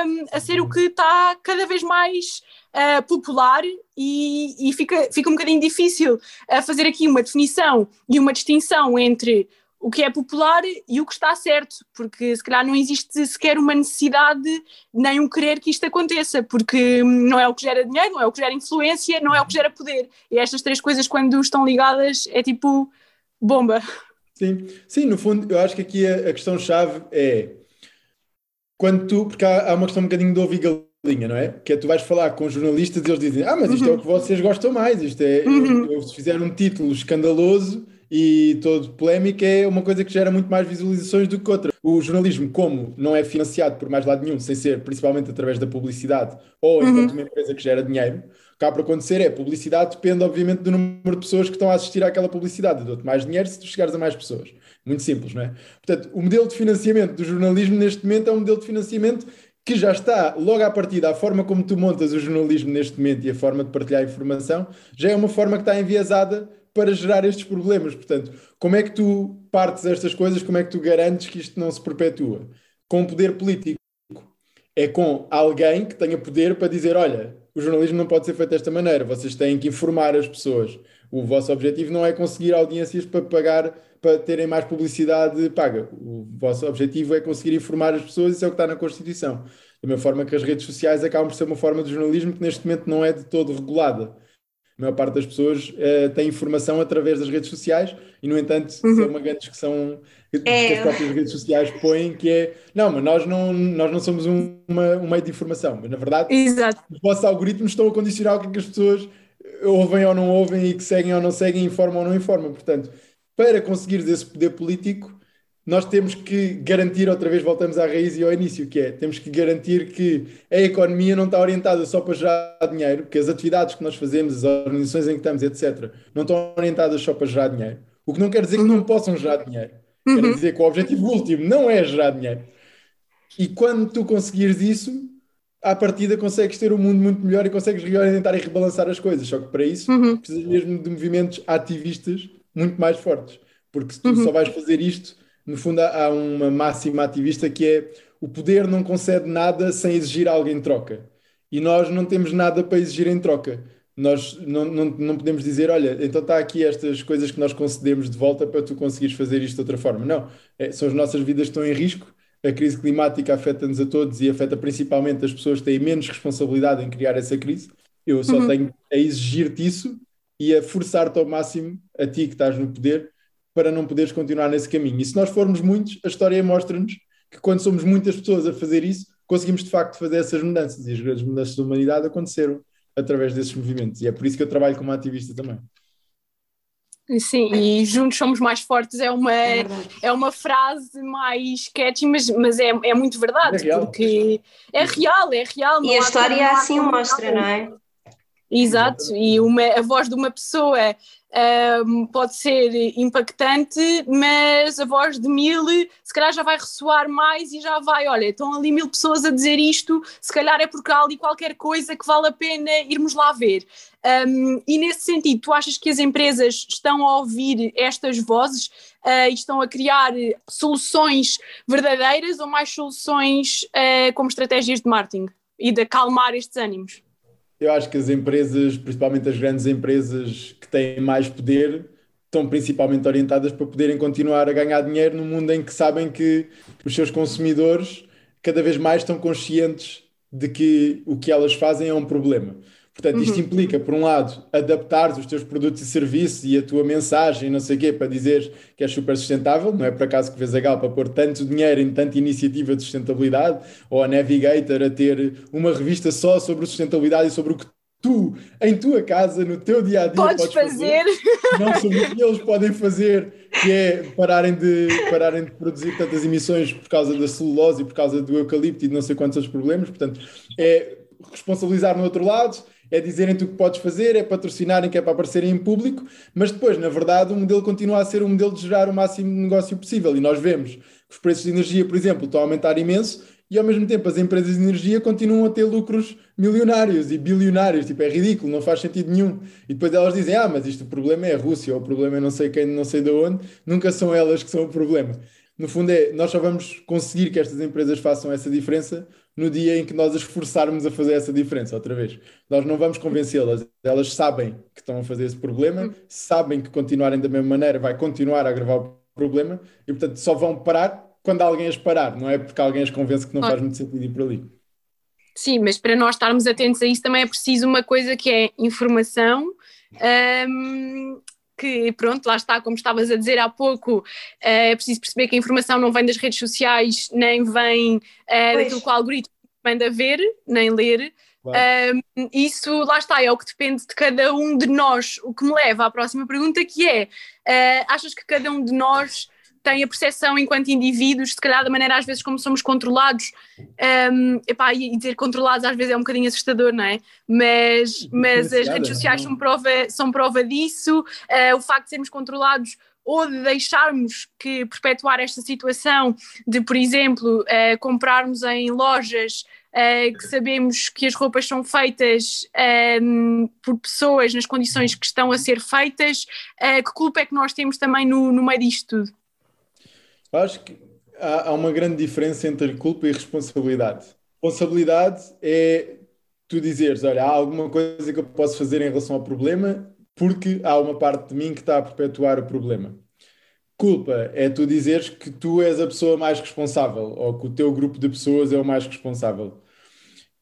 um, a ser o que está cada vez mais uh, popular e, e, fica, fica um bocadinho difícil uh, fazer aqui uma definição e uma distinção entre o que é popular e o que está certo, porque se calhar não existe sequer uma necessidade nem um querer que isto aconteça, porque não é o que gera dinheiro, não é o que gera influência, não é o que gera poder. E estas três coisas, quando estão ligadas, é tipo bomba. Sim, sim no fundo, eu acho que aqui a, a questão-chave é quando tu, porque há, há, uma questão um bocadinho de ouvir linha, não é? Que é tu vais falar com jornalistas e eles dizem: Ah, mas isto é o que vocês gostam mais. Isto é, eu, eu, se fizer um título escandaloso e todo polémico, é uma coisa que gera muito mais visualizações do que outra. O jornalismo, como não é financiado por mais lado nenhum, sem ser principalmente através da publicidade ou enquanto uma empresa que gera dinheiro, o que há para acontecer é publicidade depende, obviamente, do número de pessoas que estão a assistir àquela publicidade. Dou-te mais dinheiro se tu chegares a mais pessoas. Muito simples, não é? Portanto, o modelo de financiamento do jornalismo neste momento é um modelo de financiamento que já está logo à partida, a forma como tu montas o jornalismo neste momento e a forma de partilhar informação, já é uma forma que está enviesada para gerar estes problemas. Portanto, como é que tu partes estas coisas, como é que tu garantes que isto não se perpetua? Com poder político. É com alguém que tenha poder para dizer: olha, o jornalismo não pode ser feito desta maneira, vocês têm que informar as pessoas. O vosso objetivo não é conseguir audiências para pagar, para terem mais publicidade paga. O vosso objetivo é conseguir informar as pessoas, isso é o que está na Constituição. Da mesma forma que as redes sociais acabam por ser uma forma de jornalismo que neste momento não é de todo regulada. A maior parte das pessoas uh, tem informação através das redes sociais e, no entanto, uhum. é uma grande discussão é. que as próprias redes sociais põem, que é, não, mas nós não, nós não somos um, uma, um meio de informação, mas na verdade Exato. os vossos algoritmos estão a condicionar o que, é que as pessoas ouvem ou não ouvem e que seguem ou não seguem, informam ou não informam. Portanto, para conseguires esse poder político, nós temos que garantir, outra vez voltamos à raiz e ao início, que é, temos que garantir que a economia não está orientada só para gerar dinheiro, que as atividades que nós fazemos, as organizações em que estamos, etc., não estão orientadas só para gerar dinheiro. O que não quer dizer que não possam gerar dinheiro. Quer uhum. dizer que o objetivo último não é gerar dinheiro. E quando tu conseguires isso, à partida consegues ter um mundo muito melhor e consegues reorientar e rebalançar as coisas. Só que para isso uhum. precisas mesmo de movimentos ativistas muito mais fortes. Porque se tu uhum. só vais fazer isto, no fundo há uma máxima ativista que é o poder não concede nada sem exigir algo em troca. E nós não temos nada para exigir em troca. Nós não, não, não podemos dizer, olha, então está aqui estas coisas que nós concedemos de volta para tu conseguires fazer isto de outra forma. Não, é, são as nossas vidas que estão em risco a crise climática afeta-nos a todos e afeta principalmente as pessoas que têm menos responsabilidade em criar essa crise. Eu só uhum. tenho a exigir-te isso e a forçar-te ao máximo, a ti que estás no poder, para não poderes continuar nesse caminho. E se nós formos muitos, a história mostra-nos que quando somos muitas pessoas a fazer isso, conseguimos de facto fazer essas mudanças. E as grandes mudanças da humanidade aconteceram através desses movimentos. E é por isso que eu trabalho como ativista também. Sim, e juntos somos mais fortes é uma, é, é uma frase mais catchy, mas, mas é, é muito verdade, é porque é real, é real. E a história assim o mostra, não é? Exato, e uma, a voz de uma pessoa um, pode ser impactante, mas a voz de mil se calhar já vai ressoar mais e já vai, olha, estão ali mil pessoas a dizer isto, se calhar é porque há ali qualquer coisa que vale a pena irmos lá ver. Um, e nesse sentido, tu achas que as empresas estão a ouvir estas vozes uh, e estão a criar soluções verdadeiras ou mais soluções uh, como estratégias de marketing e de acalmar estes ânimos? Eu acho que as empresas, principalmente as grandes empresas que têm mais poder, estão principalmente orientadas para poderem continuar a ganhar dinheiro no mundo em que sabem que os seus consumidores cada vez mais estão conscientes de que o que elas fazem é um problema. Portanto, isto uhum. implica, por um lado, adaptar os teus produtos e serviços e a tua mensagem, não sei o quê, para dizer que é super sustentável. Não é por acaso que vês a Galpa pôr tanto dinheiro em tanta iniciativa de sustentabilidade, ou a Navigator a ter uma revista só sobre sustentabilidade e sobre o que tu, em tua casa, no teu dia a dia, podes, podes fazer. fazer. Não sobre o que eles podem fazer, que é pararem de, pararem de produzir tantas emissões por causa da celulose e por causa do eucalipto e de não sei quantos outros problemas. Portanto, é responsabilizar no outro lado é dizerem-te o que podes fazer, é patrocinarem, que é para aparecerem em público, mas depois, na verdade, o modelo continua a ser um modelo de gerar o máximo de negócio possível. E nós vemos que os preços de energia, por exemplo, estão a aumentar imenso e ao mesmo tempo as empresas de energia continuam a ter lucros milionários e bilionários, tipo, é ridículo, não faz sentido nenhum. E depois elas dizem, ah, mas isto o problema é a Rússia, ou o problema é não sei quem, não sei de onde, nunca são elas que são o problema. No fundo é, nós só vamos conseguir que estas empresas façam essa diferença no dia em que nós as forçarmos a fazer essa diferença outra vez. Nós não vamos convencê-las. Elas sabem que estão a fazer esse problema, hum. sabem que continuarem da mesma maneira vai continuar a agravar o problema e, portanto, só vão parar quando alguém as parar, não é porque alguém as convence que não faz muito sentido ir por ali. Sim, mas para nós estarmos atentos a isso também é preciso uma coisa que é informação. Um, que pronto, lá está, como estavas a dizer há pouco, eh, é preciso perceber que a informação não vem das redes sociais, nem vem é, daquilo que o algoritmo manda ver, nem ler. Claro. Um, isso, lá está, é o que depende de cada um de nós. O que me leva à próxima pergunta, que é: uh, achas que cada um de nós tem a percepção enquanto indivíduos, se calhar da maneira às vezes como somos controlados, um, epá, e dizer controlados às vezes é um bocadinho assustador, não é? Mas, mas as redes sociais são prova, são prova disso, uh, o facto de sermos controlados ou de deixarmos que perpetuar esta situação de, por exemplo, uh, comprarmos em lojas uh, que sabemos que as roupas são feitas um, por pessoas nas condições que estão a ser feitas, uh, que culpa é que nós temos também no, no meio disto tudo? Acho que há, há uma grande diferença entre culpa e responsabilidade. Responsabilidade é tu dizeres, olha, há alguma coisa que eu posso fazer em relação ao problema porque há uma parte de mim que está a perpetuar o problema. Culpa é tu dizeres que tu és a pessoa mais responsável ou que o teu grupo de pessoas é o mais responsável.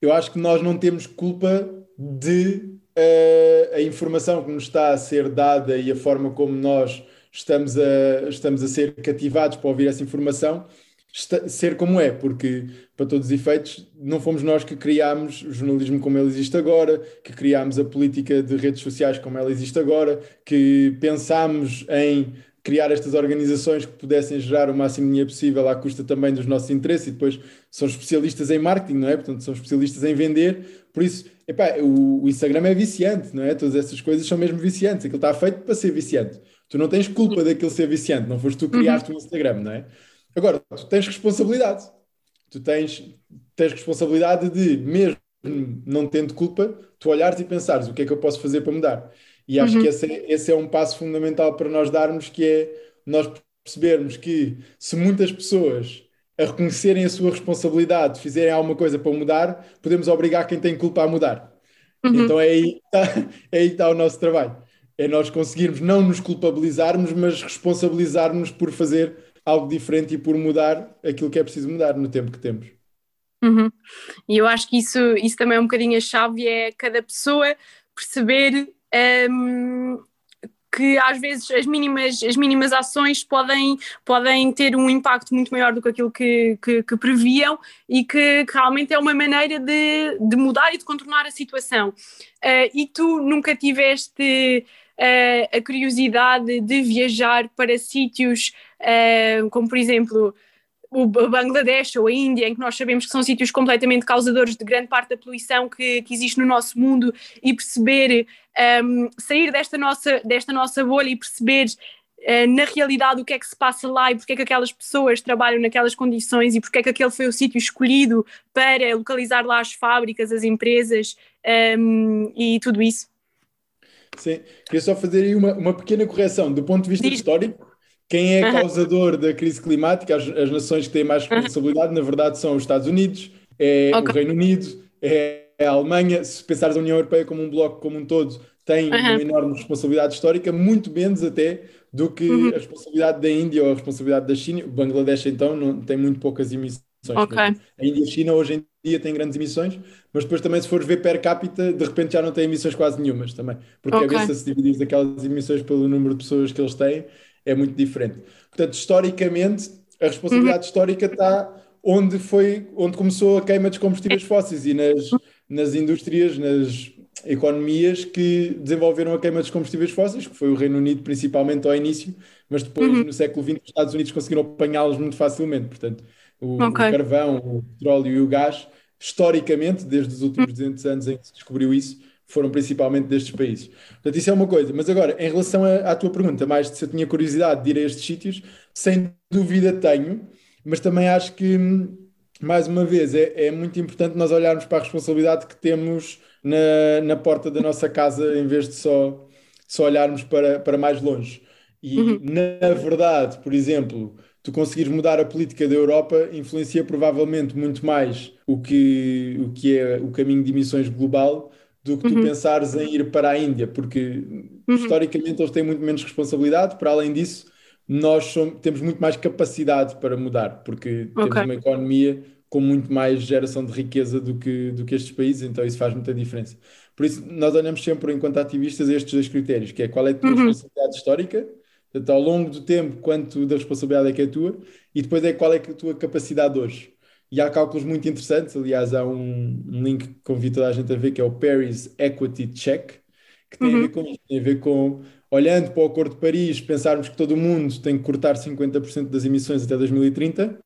Eu acho que nós não temos culpa de uh, a informação que nos está a ser dada e a forma como nós estamos a, estamos a ser cativados para ouvir essa informação ser como é, porque, para todos os efeitos, não fomos nós que criámos o jornalismo como ele existe agora, que criámos a política de redes sociais como ela existe agora, que pensámos em criar estas organizações que pudessem gerar o máximo de dinheiro possível à custa também dos nossos interesses e depois são especialistas em marketing, não é? Portanto, são especialistas em vender, por isso, epá, o, o Instagram é viciante, não é? Todas essas coisas são mesmo viciantes, aquilo está feito para ser viciante. Tu não tens culpa daquilo ser viciante, não foste tu que criaste uhum. o Instagram, não é? Agora, tu tens responsabilidade. Tu tens, tens responsabilidade de, mesmo não tendo culpa, tu olhares e pensares o que é que eu posso fazer para mudar. E acho uhum. que esse é, esse é um passo fundamental para nós darmos, que é nós percebermos que se muitas pessoas a reconhecerem a sua responsabilidade, fizerem alguma coisa para mudar, podemos obrigar quem tem culpa a mudar. Uhum. Então é aí, é aí que está o nosso trabalho. É nós conseguirmos não nos culpabilizarmos, mas responsabilizarmos por fazer algo diferente e por mudar aquilo que é preciso mudar no tempo que temos. Uhum. E eu acho que isso, isso também é um bocadinho a chave, é cada pessoa perceber um, que às vezes as mínimas, as mínimas ações podem, podem ter um impacto muito maior do que aquilo que, que, que previam e que, que, realmente é uma maneira de, de mudar e de contornar a situação. Uh, e tu nunca tiveste uh, a curiosidade de viajar para sítios uh, como, por exemplo, o Bangladesh ou a Índia, em que nós sabemos que são sítios completamente causadores de grande parte da poluição que, que existe no nosso mundo, e perceber, um, ehm, sair desta nossa, desta nossa bolha e perceber uh, na realidade o que é que se passa lá e porque é que aquelas pessoas trabalham naquelas condições e porque é que aquele foi o sítio escolhido para localizar lá as fábricas, as empresas um, ehm, e tudo isso. Sim, queria só fazer aí uma, uma pequena correção. Do ponto de vista Diz. histórico, quem é causador da crise climática, as, as nações que têm mais responsabilidade, na verdade, são os Estados Unidos, é okay. o Reino Unido, é a Alemanha. Se pensares a União Europeia como um bloco como um todo, tem uma enorme responsabilidade histórica, muito menos até do que uhum. a responsabilidade da Índia ou a responsabilidade da China. O Bangladesh, então, não, tem muito poucas emissões. Okay. A Índia e a China hoje em dia têm grandes emissões, mas depois também se fores ver per capita, de repente já não têm emissões quase nenhumas também. Porque okay. a vez se dividires aquelas emissões pelo número de pessoas que eles têm, é muito diferente. Portanto, historicamente, a responsabilidade uhum. histórica está onde foi, onde começou a queima dos combustíveis fósseis e nas, nas indústrias, nas economias que desenvolveram a queima dos combustíveis fósseis, que foi o Reino Unido principalmente ao início, mas depois uhum. no século XX os Estados Unidos conseguiram apanhá-los muito facilmente. Portanto, o, okay. o, carvão, o petróleo e o gás, historicamente, desde os últimos 200 anos em que se descobriu isso, foram principalmente destes países. Portanto, isso é uma coisa. Mas agora, em relação à tua pergunta, mais se eu tinha curiosidade de ir a estes sítios, sem dúvida tenho, mas também acho que, mais uma vez, é, é muito importante nós olharmos para a responsabilidade que temos na, na porta da nossa casa, em vez de só, só olharmos para, para mais longe. E, uhum. na verdade, por exemplo, tu conseguires mudar a política da Europa influencia provavelmente muito mais o que, o que é o caminho de emissões global do que tu uhum. pensares em ir para a Índia, porque uhum. historicamente eles têm muito menos responsabilidade, para além disso, nós somos, temos muito mais capacidade para mudar, porque okay. temos uma economia com muito mais geração de riqueza do que, do que estes países, então isso faz muita diferença. Por isso, nós olhamos sempre, enquanto ativistas, a estes dois critérios, que é qual é a tua uhum. responsabilidade histórica, portanto, ao longo do tempo, quanto da responsabilidade é que é tua, e depois é qual é, é a tua capacidade hoje. e há cálculos muito interessantes. Aliás, há um, um link que convido toda a gente a ver que é o Paris Equity Check, que tem a ver com isto, tem a ver com olhando para o Acordo de Paris, pensarmos que todo o mundo tem que cortar 50% das emissões até 2030.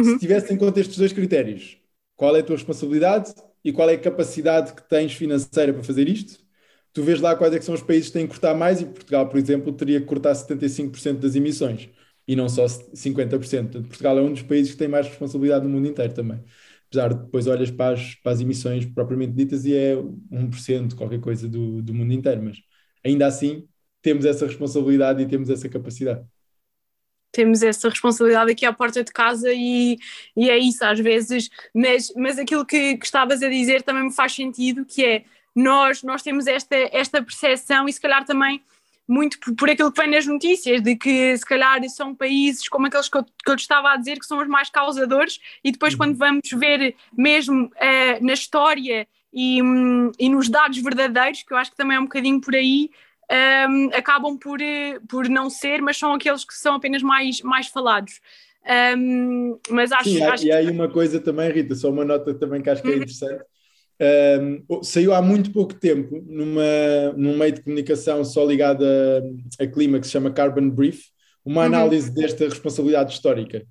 Se tivesse em conta estes dois critérios, qual é a tua responsabilidade e qual é a capacidade que tens financeira para fazer isto? Tu vês lá quais é são os países que têm que cortar mais e Portugal, por exemplo, teria que cortar 75% das emissões e não só 50%. Portanto, Portugal é um dos países que tem mais responsabilidade no mundo inteiro também. Apesar de depois olhas para as, para as emissões propriamente ditas e é 1%, qualquer coisa do, do mundo inteiro, mas ainda assim temos essa responsabilidade e temos essa capacidade. Temos essa responsabilidade aqui à porta de casa e, e é isso às vezes, mas, mas aquilo que, que estavas a dizer também me faz sentido, que é nós, nós temos esta, esta percepção e se calhar também muito por, por, aquilo que vem nas notícias, de que se calhar são países como aqueles que eu, que eu estava a dizer, que são os mais causadores, e depois Uhum. quando vamos ver mesmo eh, na história e, hum, e nos dados verdadeiros, que eu acho que também é um bocadinho por aí, hum, acabam por, eh, por não ser, mas são aqueles que são apenas mais, mais falados. Hum, mas acho, Sim, há- acho e há aí uma coisa também, Rita, só uma nota também que acho Uhum. que é interessante. Um, saiu há muito pouco tempo numa, num meio de comunicação só ligado a, a clima que se chama Carbon Brief, uma Uhum. análise desta responsabilidade histórica.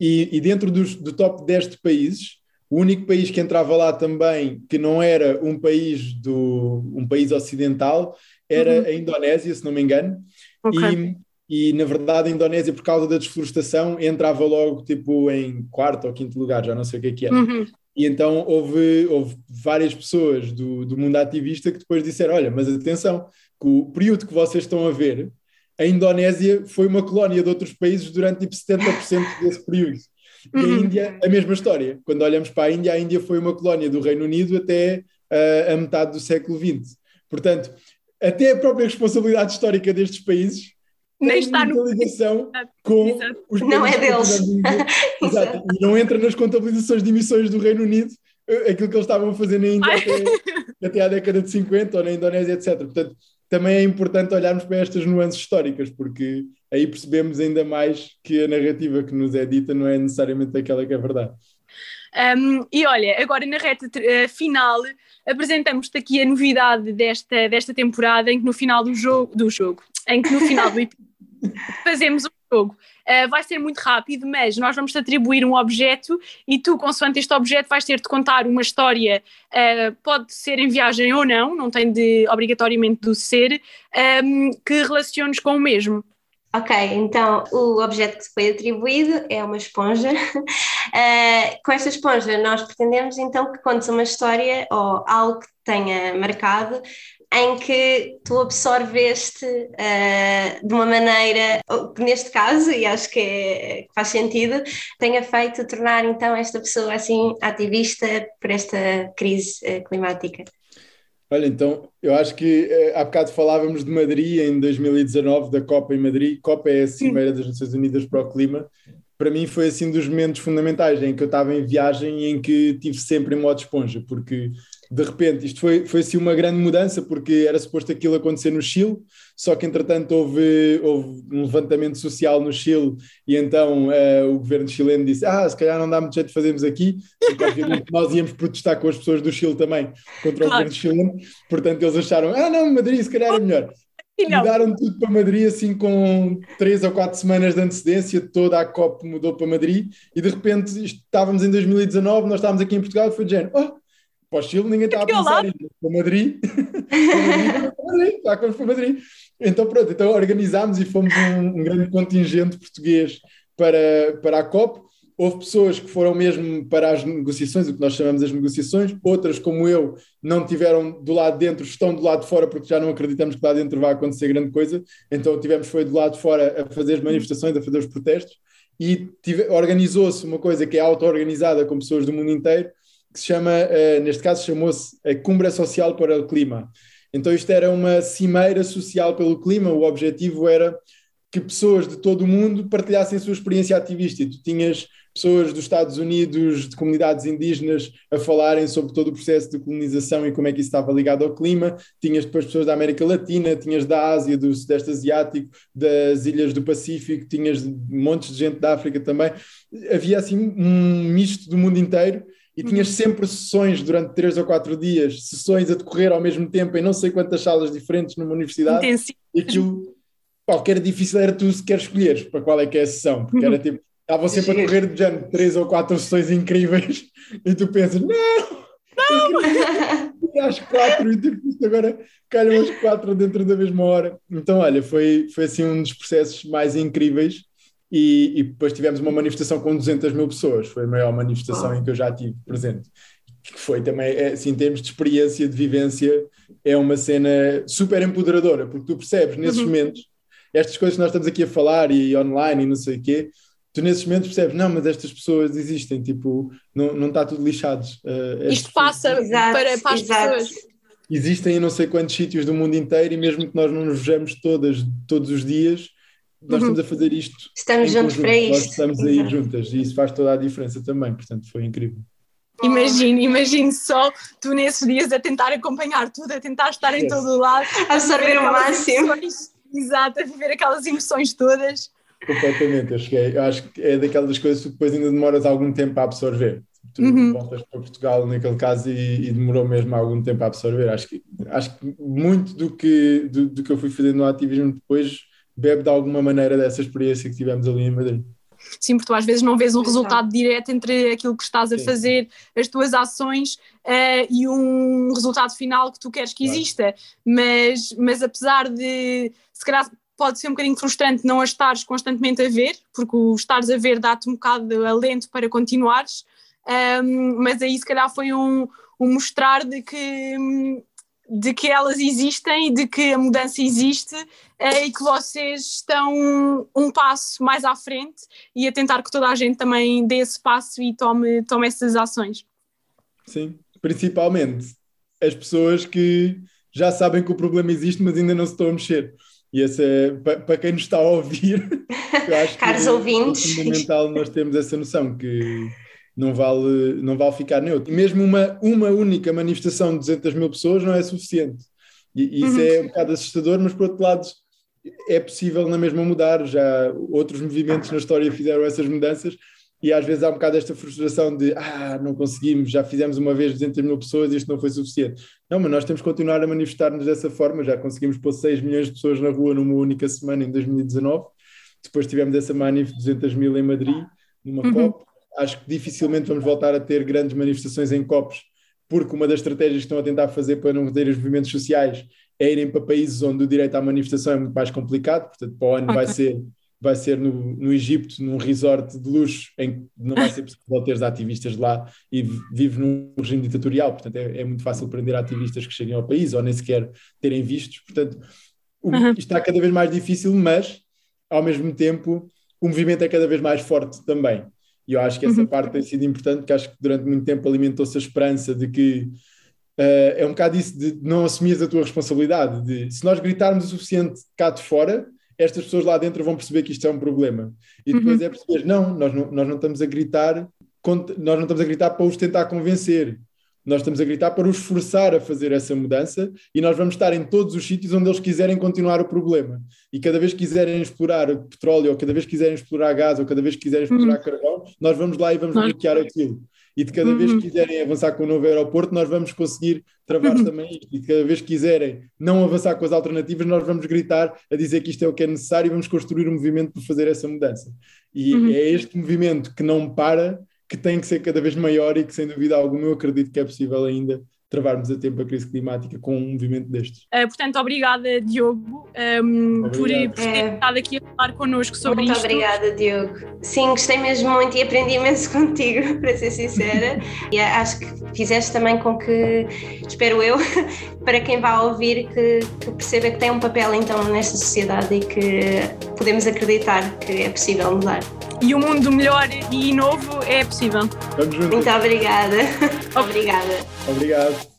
E, e dentro dos, do top 10 de países, o único país que entrava lá também, que não era um país do um país ocidental, era Uhum. a Indonésia, se não me engano. Ok. E, e na verdade a Indonésia, por causa da desflorestação, entrava logo tipo em quarto ou quinto lugar, já não sei o que é que é. Uhum. E então houve, houve várias pessoas do, do mundo ativista que depois disseram: olha, mas atenção, que o período que vocês estão a ver, a Indonésia foi uma colónia de outros países durante tipo 70% desse período. E a Uhum. Índia, a mesma história. Quando olhamos para a Índia, a Índia foi uma colónia do Reino Unido até ah, a metade do século XX. Portanto, até a própria responsabilidade histórica destes países Nem está no- ligação com Exato. os Não é deles. Exato. E não entra nas contabilizações de emissões do Reino Unido eh, aquilo que eles estavam a fazer na Índia Ai. até, até à década de 50 ou na Indonésia, etc. Portanto, também é importante olharmos para estas nuances históricas, porque aí percebemos ainda mais que a narrativa que nos é dita não é necessariamente aquela que é verdade. Um, e olha, agora na reta eh, final apresentamos-te aqui a novidade desta, desta temporada em que no final do jogo, do jogo, em que no final do episódio fazemos um jogo. Uh, vai ser muito rápido, mas nós vamos te atribuir um objeto e tu, consoante este objeto, vais ter de contar uma história, uh, pode ser em viagem ou não, não tem de obrigatoriamente de ser, um, que relaciones com o mesmo. Ok, então o objeto que se foi atribuído é uma esponja. Uh, com esta esponja, nós pretendemos então que contes uma história ou algo que tenha marcado em que tu absorveste uh, de uma maneira que neste caso, e acho que, é, que, faz sentido, tenha feito tornar então esta pessoa assim ativista por esta crise uh, climática. Olha, então, eu acho que há bocado falávamos de Madrid em 2019, da Copa em Madrid. Copa é a Cimeira das Nações Unidas para o Clima. Para mim foi assim dos momentos fundamentais em que eu estava em viagem e em que tive sempre em modo esponja, porque de repente isto foi, foi assim uma grande mudança, porque era suposto aquilo acontecer no Chile, só que entretanto houve, houve um levantamento social no Chile e então uh, o governo chileno disse, ah, se calhar não dá muito jeito de fazermos aqui, porque obviamente nós íamos protestar com as pessoas do Chile também contra o claro. governo chileno, portanto eles acharam, ah não, Madrid se calhar é melhor. E Mudaram tudo para Madrid assim com três ou quatro semanas de antecedência, toda a COP mudou para Madrid e de repente estávamos em 2019, nós estávamos aqui em Portugal e foi de género, oh, para o Chile ninguém está a pensar em para Madrid, Madrid, está para Madrid. Então pronto, então organizámos e fomos um, um, grande contingente português para, para a COP. Houve pessoas que foram mesmo para as negociações, o que nós chamamos as negociações, outras, como eu, não tiveram do lado de dentro, estão do lado de fora, porque já não acreditamos que lá dentro vai acontecer grande coisa. Então tivemos, foi do lado de fora a fazer as manifestações, a fazer os protestos, e organizou-se uma coisa que é auto-organizada com pessoas do mundo inteiro, que se chama, uh, neste caso, chamou-se a Cumbra Social para o Clima. Então isto era uma cimeira social pelo clima, o objetivo era que pessoas de todo o mundo partilhassem a sua experiência ativista e tu tinhas pessoas dos Estados Unidos, de comunidades indígenas, a falarem sobre todo o processo de colonização e como é que isso estava ligado ao clima. Tinhas depois pessoas da América Latina, tinhas da Ásia, do Sudeste Asiático, das ilhas do Pacífico, tinhas montes de gente da África também. Havia assim um misto do mundo inteiro e tinhas sempre sessões durante três ou quatro dias, sessões a decorrer ao mesmo tempo em não sei quantas salas diferentes numa universidade. Intensivo. E aquilo, pá, o que era difícil era tu sequer escolheres para qual é que é a sessão, porque era tipo, estavam sempre a correr de género três ou quatro sessões incríveis e tu pensas, não, não, às quatro e tipo, agora calham as quatro dentro da mesma hora. Então, olha, foi, foi assim um dos processos mais incríveis e, e depois tivemos uma manifestação com 200 mil pessoas, foi a maior manifestação em que eu já tive presente. Que foi também, é, assim, em termos de experiência, de vivência, é uma cena super empoderadora, porque tu percebes nesses momentos, estas coisas que nós estamos aqui a falar e online e não sei o quê, tu nesses momentos percebes, não, mas estas pessoas existem, tipo, não, não está tudo lixados. Uh, Isto passa Exato, para, para as exato. pessoas. existem em não sei quantos sítios do mundo inteiro e mesmo que nós não nos vejamos todas, todos os dias, nós Uhum. estamos a fazer isto. Estamos juntos para Nós isto. estamos aí Exato. juntas e isso faz toda a diferença também, portanto foi incrível. Imagino, imagino só tu nesses dias a tentar acompanhar tudo, a tentar estar em todo o lado. Absorver viver o máximo. emoções. Exato, a viver aquelas emoções todas. Completamente, eu, cheguei, eu acho que é daquelas coisas que depois ainda demoras algum tempo a absorver. Tu Uhum. voltas para Portugal naquele caso e, e demorou mesmo algum tempo a absorver. Acho que, acho que muito do que, do, do que eu fui fazendo no ativismo depois bebe de alguma maneira dessa experiência que tivemos ali em Madrid. Sim, porque tu às vezes não vês um Exato. resultado direto entre aquilo que estás a Sim. fazer, as tuas ações eh, e um resultado final que tu queres que Claro. exista. Mas, mas apesar de, se calhar pode ser um bocadinho frustrante não a estares constantemente a ver, porque o estares a ver dá-te um bocado alento para continuares, Ahm, mas aí se calhar foi um, um mostrar de que, hum, de que elas existem, de que a mudança existe eh, e que vocês estão um passo mais à frente e a tentar que toda a gente também dê esse passo e tome, tome essas ações. Sim, principalmente as pessoas que já sabem que o problema existe, mas ainda não se estão a mexer. E esse é, para, para quem nos está a ouvir, eu acho Caros que ouvintes. é fundamental nós termos essa noção que não vale, não vale ficar neutro. E mesmo uma, uma única manifestação de 200 mil pessoas não é suficiente. E, e isso é um bocado assustador, mas por outro lado é possível na mesma mudar. Já outros movimentos na história fizeram essas mudanças e às vezes há um bocado esta frustração de ah, não conseguimos, já fizemos uma vez 200 mil pessoas e isto não foi suficiente. Não, mas nós temos que continuar a manifestar-nos dessa forma, já conseguimos pôr 6 milhões de pessoas na rua numa única semana em 2019, depois tivemos essa manif de 200 mil em Madrid, numa COP, acho que dificilmente vamos voltar a ter grandes manifestações em COPs, porque uma das estratégias que estão a tentar fazer para não ter os movimentos sociais é irem para países onde o direito à manifestação é muito mais complicado, portanto para o ano vai Ok. ser vai ser no, no Egito, num resort de luxo, em que não vai ser possível ter ativistas lá e vi- vive num regime ditatorial, portanto é, é muito fácil prender ativistas que cheguem ao país ou nem sequer terem vistos, portanto o- Uhum. isto está cada vez mais difícil, mas ao mesmo tempo o movimento é cada vez mais forte também. E eu acho que essa parte tem sido importante, porque acho que durante muito tempo alimentou-se a esperança de que eh, é um bocado isso de não assumires a tua responsabilidade, de se nós gritarmos o suficiente cá de fora, estas pessoas lá dentro vão perceber que isto é um problema. E depois é perceber, não, nós não, nós não estamos a gritar, nós não estamos a gritar para os tentar convencer. Nós estamos a gritar para os forçar a fazer essa mudança e nós vamos estar em todos os sítios onde eles quiserem continuar o problema. E cada vez que quiserem explorar petróleo, ou cada vez que quiserem explorar gás, ou cada vez que quiserem explorar carvão, nós vamos lá e vamos bloquear aquilo. E de cada vez que quiserem avançar com o novo aeroporto, nós vamos conseguir travar também isto. E de cada vez que quiserem não avançar com as alternativas, nós vamos gritar a dizer que isto é o que é necessário e vamos construir um movimento para fazer essa mudança. E é este movimento que não para, que tem que ser cada vez maior e que, sem dúvida alguma, eu acredito que é possível ainda travarmos a tempo a crise climática com um movimento destes. Uh, portanto, obrigada, Diogo, um, por, Obrigado. por ter É. estado aqui a falar connosco sobre Muito isto. obrigada, Diogo. Sim, gostei mesmo muito e aprendi imenso contigo, para ser sincera. E acho que fizeste também com que, espero eu, para quem vá ouvir, que, que perceba que tem um papel então nesta sociedade e que podemos acreditar que é possível mudar. E um mundo melhor e novo é possível. Muito obrigada. obrigada. Obrigado.